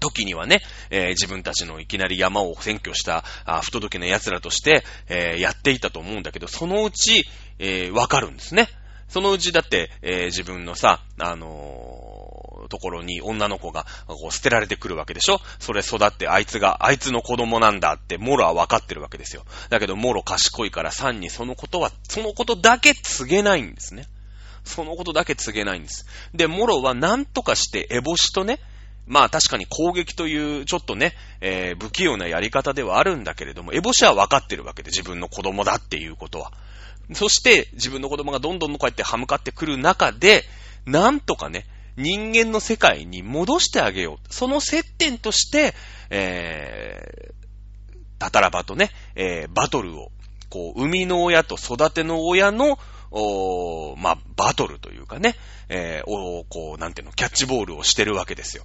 時にはね、えー、自分たちのいきなり山を占拠した、あ不届きな奴らとして、えー、やっていたと思うんだけど、そのうち、えー、わかるんですね。そのうちだって、え、自分のさ、あのところに女の子がこう捨てられてくるわけでしょ？それ育ってあいつが、あいつの子供なんだってモロは分かってるわけですよ。だけどモロ賢いからサンにそのことは、そのことだけ告げないんですね。そのことだけ告げないんです。で、モロは何とかしてエボシとね、まあ確かに攻撃というちょっとね、えー、不器用なやり方ではあるんだけれども、エボシは分かってるわけで自分の子供だっていうことは。そして自分の子供がどんどんこうやって歯向かってくる中で、なんとかね、人間の世界に戻してあげよう。その接点として、えー、タタラバとね、えー、バトルを、こう、生みの親と育ての親の、おまあ、バトルというかね、えー、おこう、なんていうの、キャッチボールをしてるわけですよ。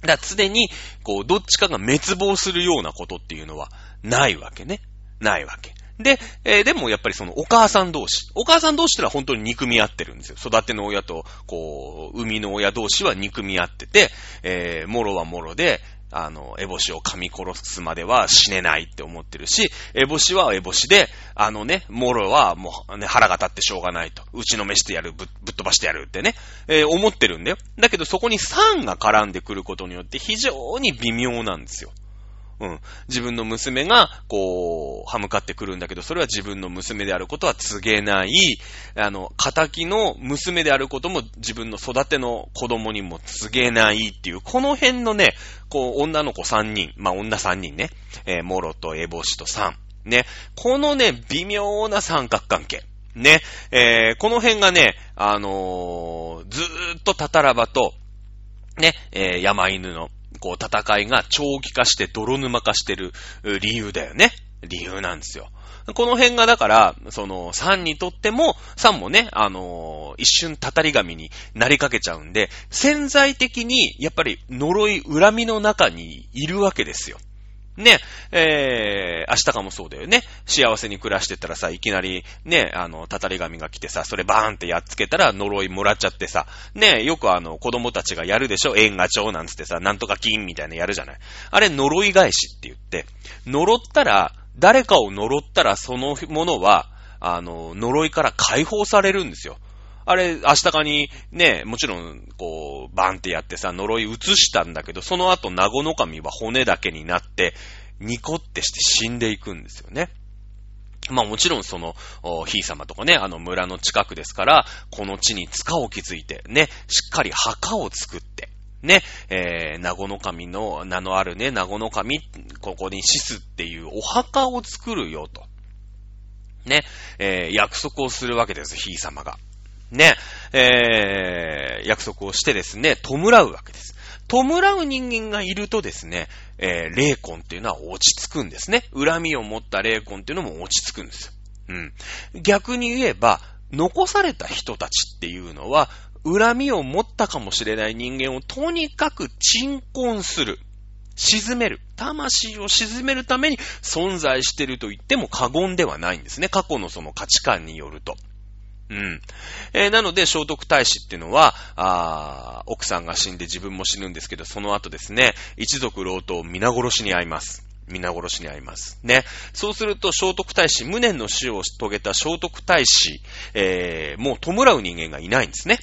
だから常に、こう、どっちかが滅亡するようなことっていうのはないわけね。ないわけ。で、えー、でもやっぱりそのお母さん同士。お母さん同士ってのは本当に憎み合ってるんですよ。育ての親と、こう、生みの親同士は憎み合ってて、えー、もろはもろで、あの、エボシを噛み殺すまでは死ねないって思ってるし、エボシはエボシで、あのね、モロはもうね、腹が立ってしょうがないと。うちの飯でやる、ぶっ飛ばしてやるってね、えー、思ってるんだよ。だけどそこに3が絡んでくることによって非常に微妙なんですよ。うん。自分の娘が、こう、歯向かってくるんだけど、それは自分の娘であることは告げない、あの、仇の娘であることも自分の育ての子供にも告げないっていう、この辺のね、こう、女の子3人、まあ、女3人ね、えー、モロとエボシと3。ね、このね、微妙な三角関係。ね、えー、この辺がね、あのー、ずーっとタタラバと、ね、えー、山犬のこう戦いが長期化して泥沼化してる理由だよね。理由なんですよ。この辺がだから、その、サンにとっても、サンもね、あのー、一瞬たたり神になりかけちゃうんで、潜在的に、やっぱり呪い、恨みの中にいるわけですよ。ね、えー、明日かもそうだよね。幸せに暮らしてたらさ、いきなり、ね、あの、たたり神が来てさ、それバーンってやっつけたら呪いもらっちゃってさ、ね、よくあの、子供たちがやるでしょ？縁が蝶なんつってさ、なんとか金みたいなやるじゃない。あれ、呪い返しって言って、呪ったら、誰かを呪ったらそのものは、あの、呪いから解放されるんですよ。あれ、明日かにね、もちろん、こう、バンってやってさ、呪い移したんだけど、その後、ナゴノカミは骨だけになって、ニコってして死んでいくんですよね。まあもちろんその、ひい様とかね、あの村の近くですから、この地に塚を築いて、ね、しっかり墓を作って、ね、えー、名護の神の名のあるね、名護の神、ここに死すっていうお墓を作るよと。ね、えー、約束をするわけです、ひい様が。ね、えー、約束をしてですね、弔うわけです。弔う人間がいるとですね、えー、霊魂っていうのは落ち着くんですね。恨みを持った霊魂っていうのも落ち着くんですよ。うん。逆に言えば、残された人たちっていうのは、恨みを持ったかもしれない人間をとにかく鎮魂する。沈める。魂を沈めるために存在してると言っても過言ではないんですね。過去のその価値観によると。うん。えー、なので、聖徳太子っていうのは、あ奥さんが死んで自分も死ぬんですけど、その後ですね、一族老頭皆殺しに会います。皆殺しに会います。ね。そうすると、聖徳太子、無念の死を遂げた聖徳太子、えー、もう弔う人間がいないんですね。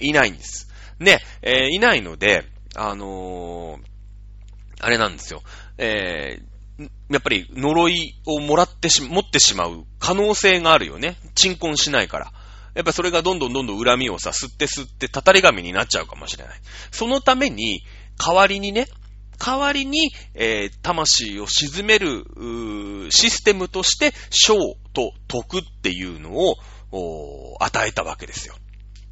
いないんです。ね、えー、いないので、あのー、あれなんですよ。え、やっぱり呪いをもらってし、持ってしまう可能性があるよね。鎮魂しないから。やっぱそれがどんどんどんどん恨みをさ、吸って吸ってたたり神になっちゃうかもしれない。そのために、代わりにね、代わりに、えー、魂を沈める、システムとして、章と徳っていうのを、与えたわけですよ。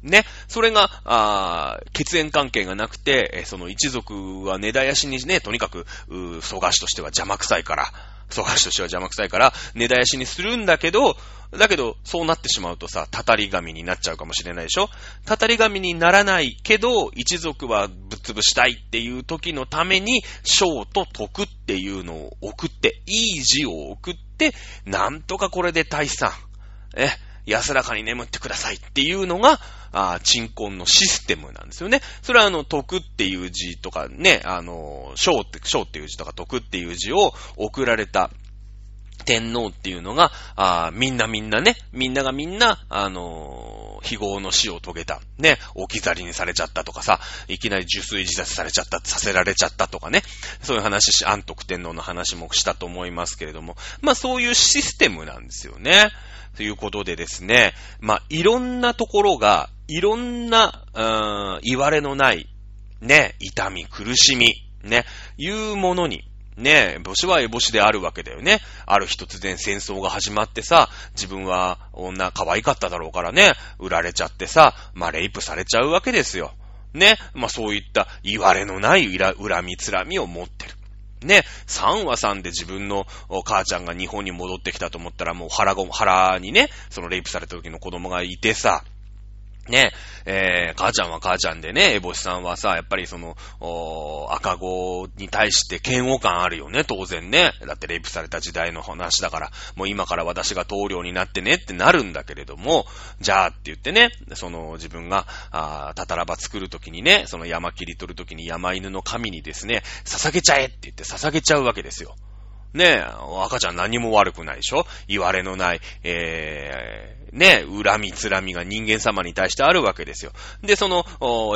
ね。それが、あ血縁関係がなくて、その一族は根絶やしにね、とにかく、う蘇我氏としては邪魔くさいから、蘇我氏としては邪魔くさいから、根絶やしにするんだけど、だけど、そうなってしまうとさ、たたり神になっちゃうかもしれないでしょ？たたり神にならないけど、一族はぶっ潰したいっていう時のために、章と徳っていうのを送って、いい字を送って、なんとかこれで大さん、え、安らかに眠ってくださいっていうのが、あ鎮魂のシステムなんですよね。それはあの、徳っていう字とかね、あの、章って、章っていう字とか徳っていう字を送られた天皇っていうのが、あみんなみんなね、みんながみんな、あのー、非業の死を遂げた。ね、置き去りにされちゃったとかさ、いきなり受水自殺されちゃった、させられちゃったとかね、そういう話し、安徳天皇の話もしたと思いますけれども、まあそういうシステムなんですよね。ということでですね、まあいろんなところが、いろんな、うーん、言われのない、ね、痛み、苦しみ、ね、いうものに、ねえ、母子はエボシであるわけだよね。ある日突然戦争が始まってさ、自分は女可愛かっただろうからね、売られちゃってさ、まあ、レイプされちゃうわけですよ。ね。まあ、そういった言われのない恨みつらみを持ってる。ね、3話3で自分の母ちゃんが日本に戻ってきたと思ったらもう腹ご、腹にね、そのレイプされた時の子供がいてさ、ね、えー、母ちゃんは母ちゃんでね、エボシさんはさ、やっぱりその、赤子に対して嫌悪感あるよね、当然ね。だってレイプされた時代の話だから、もう今から私が棟梁になってねってなるんだけれども、じゃあって言ってね、その自分が、あたたらば作るときにね、その山切り取るときに山犬の神にですね、捧げちゃえって言って捧げちゃうわけですよ。ねえ、赤ちゃん何も悪くないでしょ？言われのない、えね、恨み、つらみが人間様に対してあるわけですよ。で、その、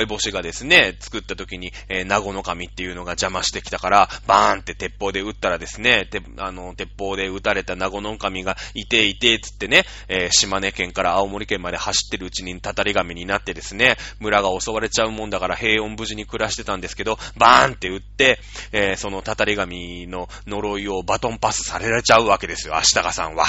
エボシがですね、作った時に、えー、ナゴの神っていうのが邪魔してきたから、バーンって鉄砲で撃ったらですね、てあの、鉄砲で撃たれたナゴの神が、いていて、つってね、えー、島根県から青森県まで走ってるうちにたたり神になってですね、村が襲われちゃうもんだから平穏無事に暮らしてたんですけど、バーンって撃って、えー、そのたたり神の呪いをバトンパスされられちゃうわけですよ、アシタカさんは。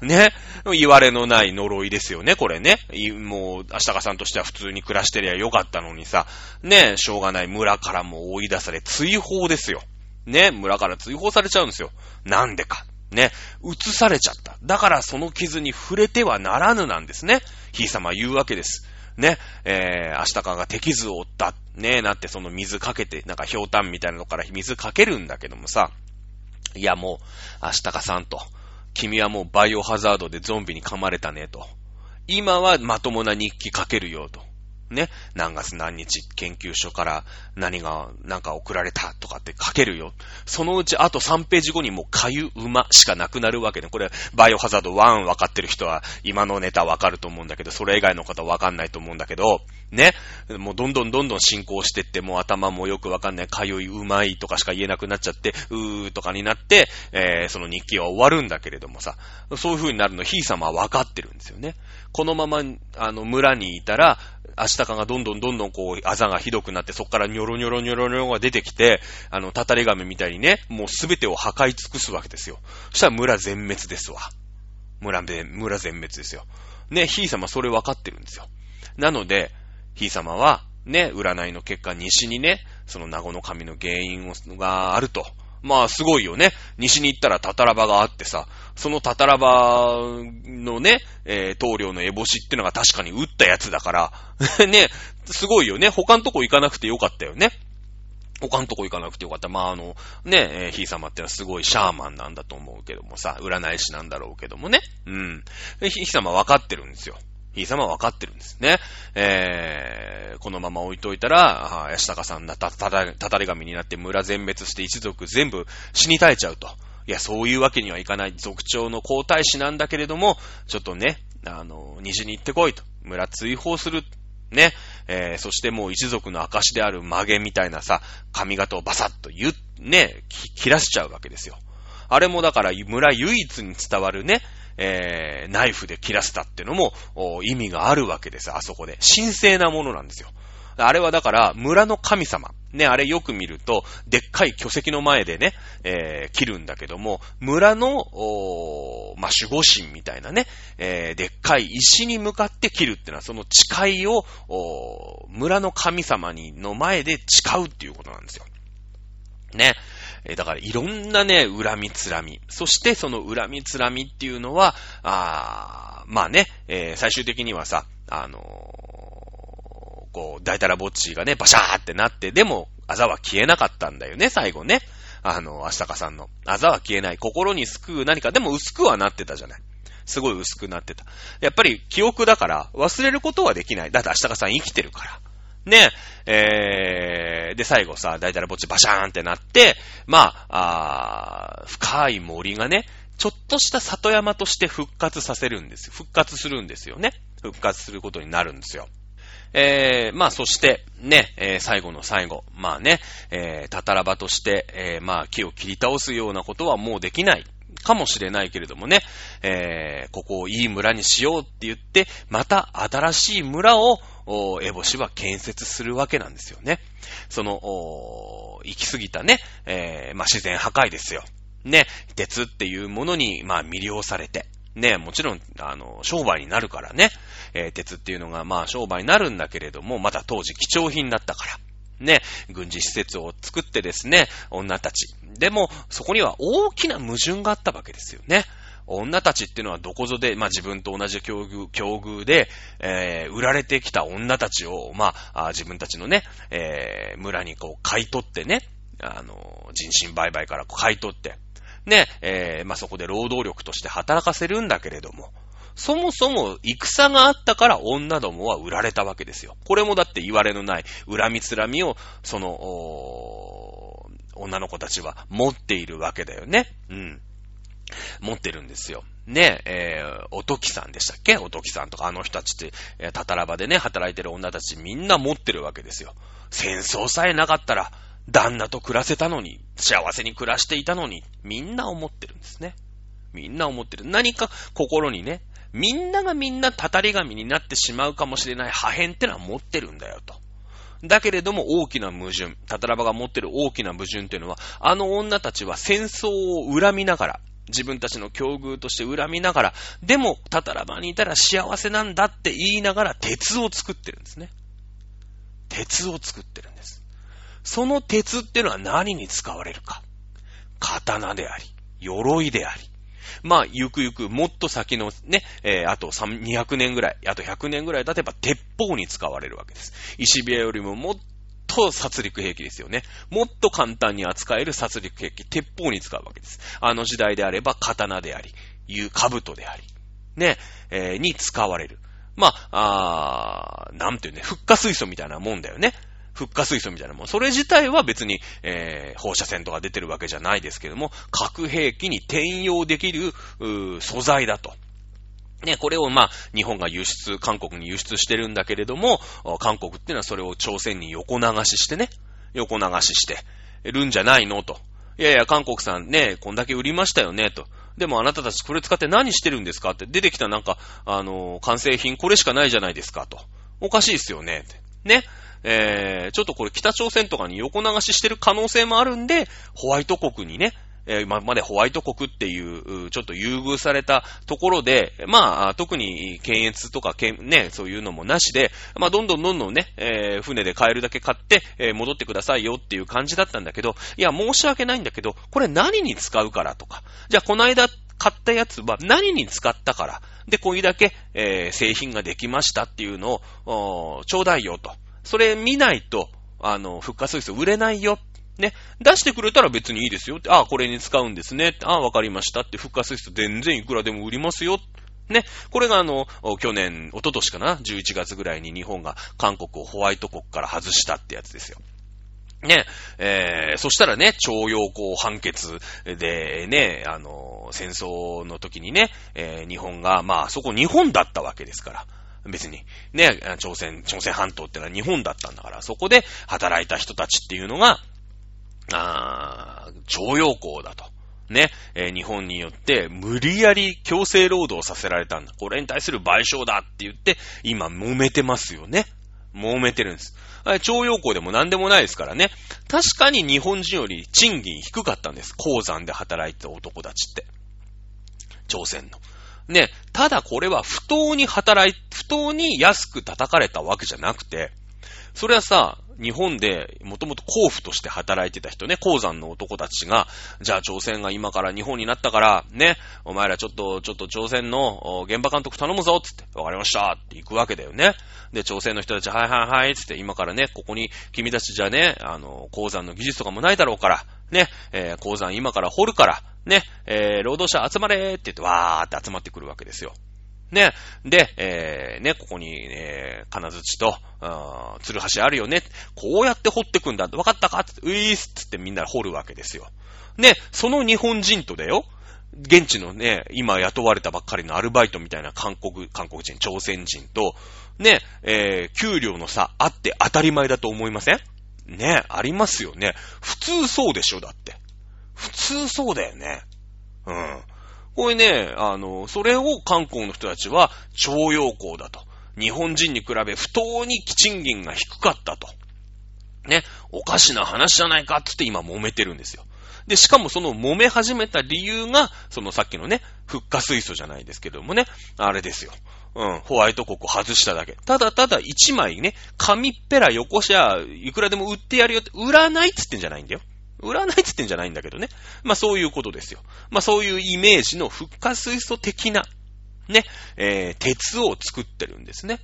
ね。言われのない呪いですよね、これね。もう、明日かさんとしては普通に暮らしてりゃよかったのにさ、ね、しょうがない村からも追い出され、追放ですよ。ね、村から追放されちゃうんですよ。なんでか。ね、移されちゃった。だからその傷に触れてはならぬなんですね。ひい様言うわけです。ね、えー、明日かが手傷を負った。ね、なってその水かけて、なんか氷炭みたいなのから水かけるんだけどもさ、いやもう、明日かさんと、君はもうバイオハザードでゾンビに噛まれたねと。今はまともな日記書けるよと。ね、何月何日研究所から何が、なんか送られたとかって書けるよ。そのうちあと3ページ後にもうかゆ馬しかなくなるわけで、これ、バイオハザード1分かってる人は今のネタわかると思うんだけど、それ以外の方わかんないと思うんだけど、ね、もうどんどんどんどん進行してって、もう頭もよくわかんない、かゆいうまいとかしか言えなくなっちゃって、うーとかになって、えー、その日記は終わるんだけれどもさ、そういう風になるの、ひい様はわかってるんですよね。このまま、あの、村にいたら、アシタカがどんどんどんどんこう、あざがひどくなって、そこからニョロニョロニョロニョロが出てきて、あの、タタリガメみたいにね、もうすべてを破壊尽くすわけですよ。そしたら村全滅ですわ。村で、村全滅ですよ。ね、ヒー様それ分かってるんですよ。なので、ヒー様は、ね、占いの結果、西にね、その名護の神の原因があると。まあ、すごいよね。西に行ったらタタラバがあってさ、そのタタラバのね、えー、棟梁のエボシってのが確かに撃ったやつだから、ね、すごいよね。他のとこ行かなくてよかったよね。他のとこ行かなくてよかった。まあ、あの、ね、えー、ヒー様ってのはすごいシャーマンなんだと思うけどもさ、占い師なんだろうけどもね。うん。ヒー様分かってるんですよ。ヒー様は分かってるんですね。えー、このまま置いといたら、あ、ヤシタカさんがたたたたり神になって村全滅して一族全部死に絶えちゃうと。いや、そういうわけにはいかない族長の皇太子なんだけれども、ちょっとね、あの、虹に行ってこいと。村追放する。ね。えー、そしてもう一族の証である曲げみたいなさ、髪型をバサッと言う、ね、切らしちゃうわけですよ。あれもだから村唯一に伝わるね、えー、ナイフで切らせたってのも意味があるわけです、あそこで。神聖なものなんですよ。あれはだから、村の神様。ね、あれよく見ると、でっかい巨石の前でね、えー、切るんだけども、村の、おまあ、守護神みたいなね、えー、でっかい石に向かって切るってのは、その誓いを、お村の神様にの前で誓うっていうことなんですよ。ね。えだからいろんなね、恨みつらみ。そしてその恨みつらみっていうのは、あまあね、えー、最終的にはさ、あのー、こう、大たらぼっちがね、バシャーってなって、でも、あざは消えなかったんだよね、最後ね。あの、アシタカさんの。あざは消えない。心に救う何か、でも薄くはなってたじゃない。すごい薄くなってた。やっぱり記憶だから忘れることはできない。だってアシタカさん生きてるから。ね、えー、で、最後さ、大体ぼっちバシャーンってなって、まあ、あ深い森がね、ちょっとした里山として復活させるんですよ。復活するんですよね。復活することになるんですよ。えー、まあそして、ね、えー、最後の最後、まあね、えー、たたらばとして、えー、まあ木を切り倒すようなことはもうできない。かもしれないけれどもね、えー、ここをいい村にしようって言って、また新しい村を、エボシは建設するわけなんですよね。その、行き過ぎたね、えー、まあ、自然破壊ですよ。ね、鉄っていうものに、まあ、魅了されて。ね、もちろん、あの、商売になるからね、えー、鉄っていうのが、まあ、商売になるんだけれども、まだ当時貴重品だったから。ね、軍事施設を作ってですね、女たち。でも、そこには大きな矛盾があったわけですよね。女たちっていうのはどこぞで、まあ自分と同じ境遇、境遇で、えー、売られてきた女たちを、まあ、自分たちのね、えー、村にこう買い取ってね、あの、人身売買から買い取って、ね、えー、まあそこで労働力として働かせるんだけれども、そもそも戦があったから女どもは売られたわけですよ。これもだって言われのない恨みつらみを、その、女の子たちは持っているわけだよね。うん。持ってるんですよ。ねえ、えー、おときさんでしたっけ？おときさんとかあの人たちって、えー、たたらばでね、働いてる女たちみんな持ってるわけですよ。戦争さえなかったら、旦那と暮らせたのに、幸せに暮らしていたのに、みんな思ってるんですね。みんな思ってる。何か心にね、みんながみんなたたり神になってしまうかもしれない破片ってのは持ってるんだよと。だけれども大きな矛盾、タタラバが持ってる大きな矛盾っていうのは、あの女たちは戦争を恨みながら、自分たちの境遇として恨みながら、でも、タタラバにいたら幸せなんだって言いながら鉄を作ってるんですね。鉄を作ってるんです。その鉄ってのは何に使われるか。刀であり、鎧であり。まあ、ゆくゆくもっと先のね、えー、あと200年ぐらい、あと100年ぐらい経てば鉄砲に使われるわけです。石火よりももっとと殺戮兵器ですよね。もっと簡単に扱える殺戮兵器、鉄砲に使うわけです。あの時代であれば刀であり、いう兜であり、ね、えー、に使われる。まあ、あなんていうね、フッ化水素みたいなもんだよね。フッ化水素みたいなもん。それ自体は別に、えー、放射線とか出てるわけじゃないですけども、核兵器に転用できる、素材だと。ね、これをまあ、日本が輸出、韓国に輸出してるんだけれども、韓国っていうのはそれを朝鮮に横流ししてね、横流ししてるんじゃないのと。いやいや、韓国さんね、こんだけ売りましたよね、と。でもあなたたちこれ使って何してるんですかって出てきたなんか、あの、完成品これしかないじゃないですか、と。おかしいですよね、ね。えー、ちょっとこれ北朝鮮とかに横流ししてる可能性もあるんで、ホワイト国にね、えー、今までホワイト国っていう、ちょっと優遇されたところで、まあ、特に検閲とか、ね、そういうのもなしで、まあ、どんどんどんどんね、えー、船で買えるだけ買って、えー、戻ってくださいよっていう感じだったんだけど、いや、申し訳ないんだけど、これ何に使うからとか、じゃあこの間買ったやつは何に使ったから、で、これだけ、えー、製品ができましたっていうのを、ちょうだいよと。それ見ないと、あの、復活水素売れないよね、出してくれたら別にいいですよって、ああ、これに使うんですねって。ああ、わかりましたって、復活水素全然いくらでも売りますよ。ね、これがあの、去年、一昨年かな ?11 月ぐらいに日本が韓国をホワイト国から外したってやつですよ。ね、えー、そしたらね、徴用工判決でね、あの、戦争の時にね、えー、日本が、まあ、そこ日本だったわけですから。別に。ね、朝鮮、朝鮮半島ってのは日本だったんだから、そこで働いた人たちっていうのが、あ徴用工だと。ね、えー、日本によって無理やり強制労働させられたんだ。これに対する賠償だって言って、今揉めてますよね。揉めてるんです。徴用工でも何でもないですからね。確かに日本人より賃金低かったんです。鉱山で働いてた男たちって。朝鮮の。ね、ただこれは不当に働い、不当に安く叩かれたわけじゃなくて、それはさ、日本でもともと甲府として働いてた人ね、鉱山の男たちが、じゃあ朝鮮が今から日本になったから、ね、お前らちょっと、ちょっと朝鮮の現場監督頼むぞつって、わかりましたって行くわけだよね。で、朝鮮の人たち、はいはいはいつって今からね、ここに君たちじゃね、あの、鉱山の技術とかもないだろうから、ね、えー、鉱山今から掘るから、ね、えー、労働者集まれって言って、わーって集まってくるわけですよ。ね。で、えー、ね、ここに、えー、金槌と、あ鶴橋あるよね。こうやって掘ってくんだって。わかったか？って、ういーすつってみんな掘るわけですよ。ね、その日本人とだよ。現地のね、今雇われたばっかりのアルバイトみたいな韓国、韓国人、朝鮮人と、ね、えー、給料の差あって当たり前だと思いません？ね、ありますよね。普通そうでしょ、だって。普通そうだよね。うん。これね、あの、それを韓国の人たちは徴用工だと。日本人に比べ不当に賃金が低かったと。ね、おかしな話じゃないかってって今揉めてるんですよ。で、しかもその揉め始めた理由が、そのさっきのね、フッ化水素じゃないですけどもね、あれですよ。うん、ホワイト国を外しただけ。ただただ一枚ね、紙っぺらよこしゃ、いくらでも売ってやるよって、売らないっつってんじゃないんだよ。売らないって言ってんじゃないんだけどね。まあそういうことですよ。まあそういうイメージの復活水素的な、ね、えー、鉄を作ってるんですね。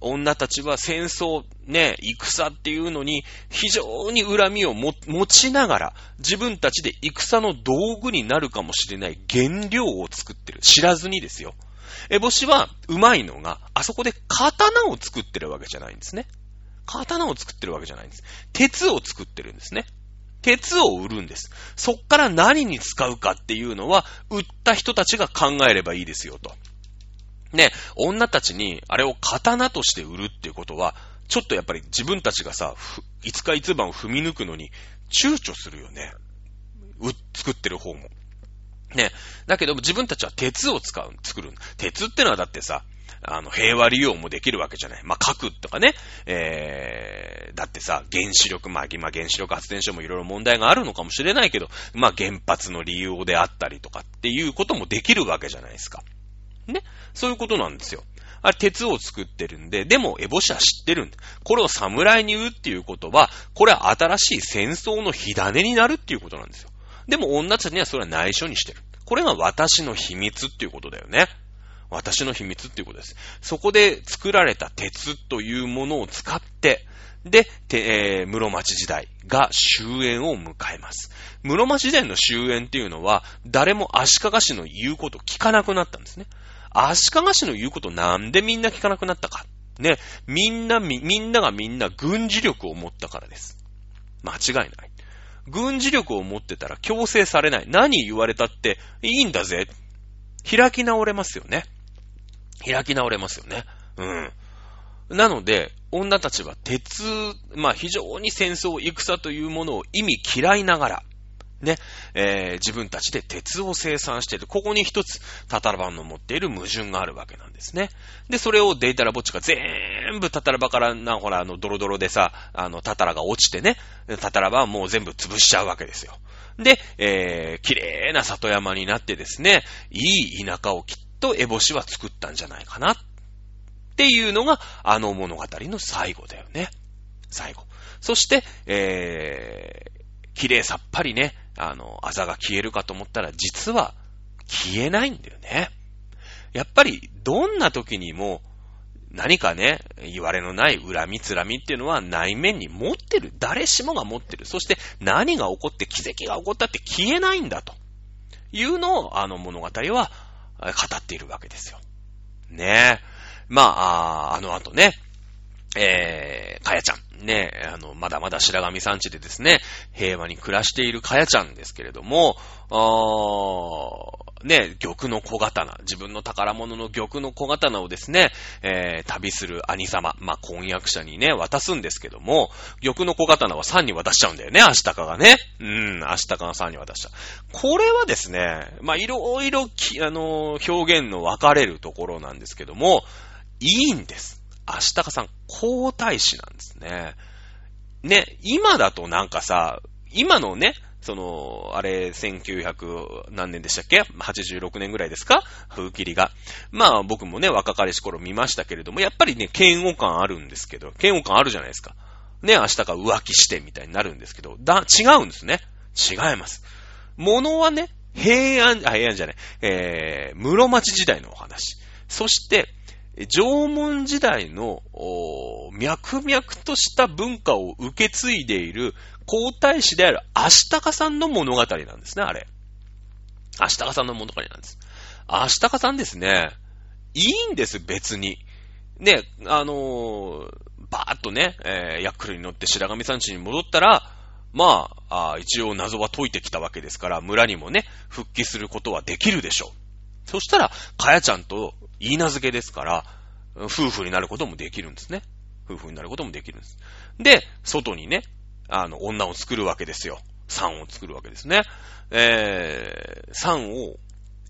女たちは戦争、ね、戦っていうのに非常に恨みを持ちながら自分たちで戦の道具になるかもしれない原料を作ってる。知らずにですよ。エボシはうまいのが、あそこで刀を作ってるわけじゃないんですね。刀を作ってるわけじゃないんです。鉄を作ってるんですね。鉄を売るんです。そっから何に使うかっていうのは、売った人たちが考えればいいですよと。ね、女たちにあれを刀として売るっていうことは、ちょっとやっぱり自分たちがさ、いつか一番を踏み抜くのに躊躇するよね。う、作ってる方も。ね。だけど自分たちは鉄を使う、作る。鉄ってのはだってさ、あの、平和利用もできるわけじゃない。まあ、核とかね、えー、だってさ、原子力、まあ、今原子力発電所もいろいろ問題があるのかもしれないけど、まあ、原発の利用であったりとかっていうこともできるわけじゃないですか。ね。そういうことなんですよ。あれ、鉄を作ってるんで、でも、エボシは知ってるんだ。これを侍に言うっていうことは、これは新しい戦争の火種になるっていうことなんですよ。でも、女たちにはそれは内緒にしてる。これが私の秘密っていうことだよね。私の秘密っていうことです。そこで作られた鉄というものを使って、で、えー、室町時代が終焉を迎えます。室町時代の終焉っていうのは、誰も足利氏の言うこと聞かなくなったんですね。足利氏の言うことなんでみんな聞かなくなったか。ね、みんなみ、みんながみんな軍事力を持ったからです。間違いない。軍事力を持ってたら強制されない。何言われたっていいんだぜ。開き直れますよね。開き直れますよね。うん。なので、女たちは鉄、まあ非常に戦争、戦というものを意味嫌いながら、ね、えー、自分たちで鉄を生産している。ここに一つ、タタラバンの持っている矛盾があるわけなんですね。で、それをデータラボッチが全部タタラバからな、ほら、あの、ドロドロでさ、あの、タタラが落ちてね、タタラバはもう全部潰しちゃうわけですよ。で、えー、綺麗な里山になってですね、いい田舎をきっとエボシは作ったんじゃないかな。っていうのが、あの物語の最後だよね。最後。そして、えー、綺麗さっぱりね、あの、あざが消えるかと思ったら、実は消えないんだよね。やっぱり、どんな時にも、何かね、言われのない恨み、つらみっていうのは内面に持ってる。誰しもが持ってる。そして何が起こって奇跡が起こったって消えないんだというのをあの物語は語っているわけですよ。ねえ。まあ、あの後ね、えー、かやちゃん。ね、あの、まだまだ白神山地でですね、平和に暮らしているかやちゃんですけれども、あー、ね、玉の小刀、自分の宝物の玉の小刀をですね、えー、旅する兄様、まあ、婚約者にね、渡すんですけども、玉の小刀は3に渡しちゃうんだよね、明日かがね。うん、明日かが3に渡しちゃう。これはですね、まあ、いろいろ、あの、表現の分かれるところなんですけども、いいんです。明日かさん、皇太子なんですね。ね、今だとなんかさ、今のね、その、あれ、1900何年でしたっけ ?86 年ぐらいですか風切りが。まあ僕もね、若かりし頃見ましたけれども、やっぱりね、嫌悪感あるんですけど、嫌悪感あるじゃないですか。ね、明日か浮気してみたいになるんですけど、だ、違うんですね。違います。物はね、平安、あ、平安じゃない、えー、室町時代のお話。そして、縄文時代の、脈々とした文化を受け継いでいる皇太子であるアシタカさんの物語なんですね、あれ。アシタカさんの物語なんです。アシタカさんですね、いいんです、別に。ね、あのー、バーっとね、えー、ヤックルに乗って白神山地に戻ったら、まああ、一応謎は解いてきたわけですから、村にもね、復帰することはできるでしょう。そしたら、かやちゃんと言い名付けですから、夫婦になることもできるんですね。夫婦になることもできるんです。で、外にね、あの、女を作るわけですよ。産を作るわけですね。えー、産を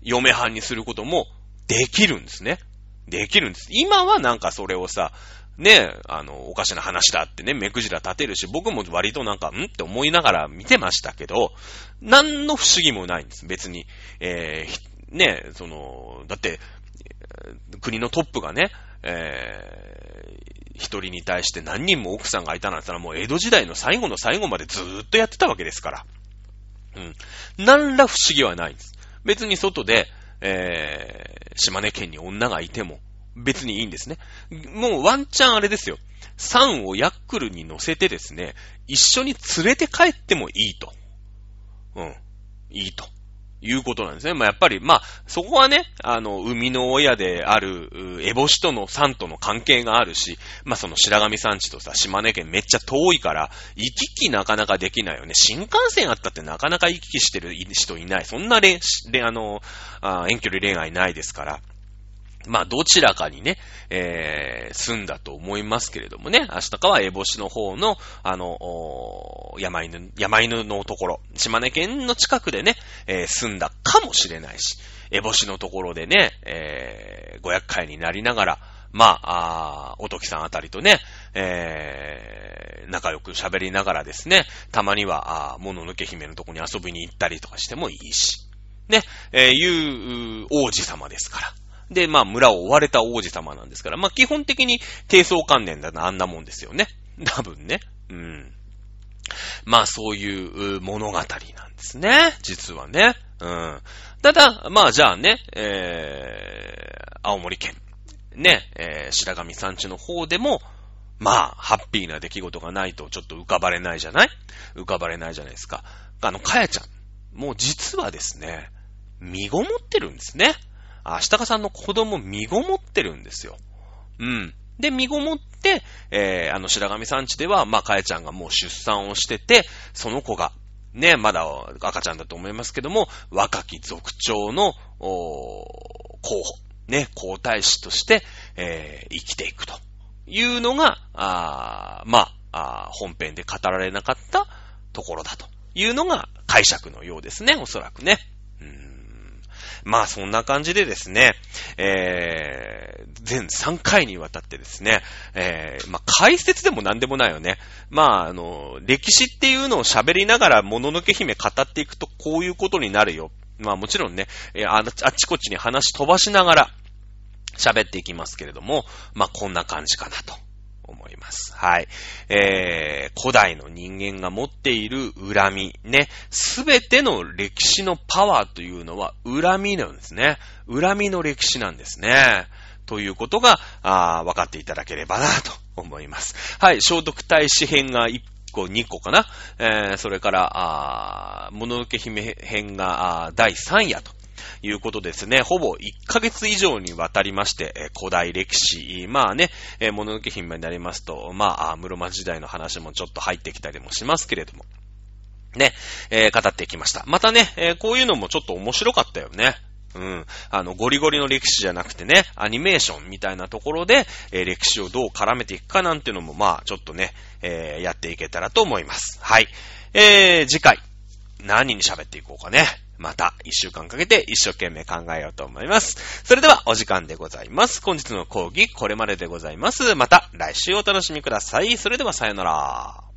嫁はんにすることもできるんですね。できるんです。今はなんかそれをさ、ね、あの、おかしな話だってね、目くじら立てるし、僕も割となんか、んって思いながら見てましたけど、何の不思議もないんです、別に。えー、ね、その、だって、国のトップがね、えー、一人に対して何人も奥さんがいたなんて言ったらもう江戸時代の最後の最後までずーっとやってたわけですから。うん。何ら不思議はないんです。別に外で、えー、島根県に女がいても別にいいんですね。もうワンチャンあれですよ。サンをヤックルに乗せてですね、一緒に連れて帰ってもいいと。うん。いいと。いうことなんですね。まあ、やっぱり、まあ、そこはね、あの、生みの親である、エボシとのさんとの関係があるし、まあ、その白神山地とさ、島根県めっちゃ遠いから、行き来なかなかできないよね。新幹線あったってなかなか行き来してる人いない。そんな恋、あの、あ遠距離恋愛ないですから。まあ、どちらかにね、えー、住んだと思いますけれどもね、明日かはエボシの方の、あの、山犬、山犬のところ、島根県の近くでね、えー、住んだかもしれないし、エボシのところでね、えー、ご厄介になりながら、まあ、あおときさんあたりとね、えー、仲良く喋りながらですね、たまには、あもののけ姫のとこに遊びに行ったりとかしてもいいし、ね、えー、いう王子様ですから。で、まあ、村を追われた王子様なんですから、まあ、基本的に低層観念だな、あんなもんですよね。多分ね。うん。まあ、そういう物語なんですね。実はね。うん。ただ、まあ、じゃあね、えー、青森県、ね、えー、白神山地の方でも、まあ、ハッピーな出来事がないとちょっと浮かばれないじゃない？浮かばれないじゃないですか。あの、かやちゃん。もう実はですね、身ごもってるんですね。あ、下川さんの子供身ごもってるんですよ。うん。で、身ごもって、えー、あの白神山地では、まあ、かえちゃんがもう出産をしてて、その子が、ね、まだ赤ちゃんだと思いますけども、若き族長の、お候補、ね、皇太子として、えー、生きていくというのが、あまあ、本編で語られなかったところだというのが解釈のようですね、おそらくね。うんまあそんな感じでですね、えー、全3回にわたってですね、えー、まあ解説でも何でもないよね。まああの、歴史っていうのを喋りながらもののけ姫語っていくとこういうことになるよ。まあもちろんね、あっちこっちに話飛ばしながら喋っていきますけれども、まあこんな感じかなと。思います。はい。えー、古代の人間が持っている恨み、ね。すべての歴史のパワーというのは恨みなんですね。恨みの歴史なんですね。ということが、あ分かっていただければなと思います。はい。聖徳太子編が1個、2個かな。えー、それから、あもののけ姫編が第3夜ということですね。ほぼ1ヶ月以上にわたりまして、え古代歴史、まあね、えもののけ姫になりますと、まあ、室町時代の話もちょっと入ってきたりもしますけれども、ね、えー、語ってきました。またね、えー、こういうのもちょっと面白かったよね。うん。あの、ゴリゴリの歴史じゃなくてね、アニメーションみたいなところで、えー、歴史をどう絡めていくかなんていうのも、まあ、ちょっとね、えー、やっていけたらと思います。はい。えー、次回、何に喋っていこうかね。また一週間かけて一生懸命考えようと思います。それではお時間でございます。本日の講義これまででございます。また来週お楽しみください。それではさよなら。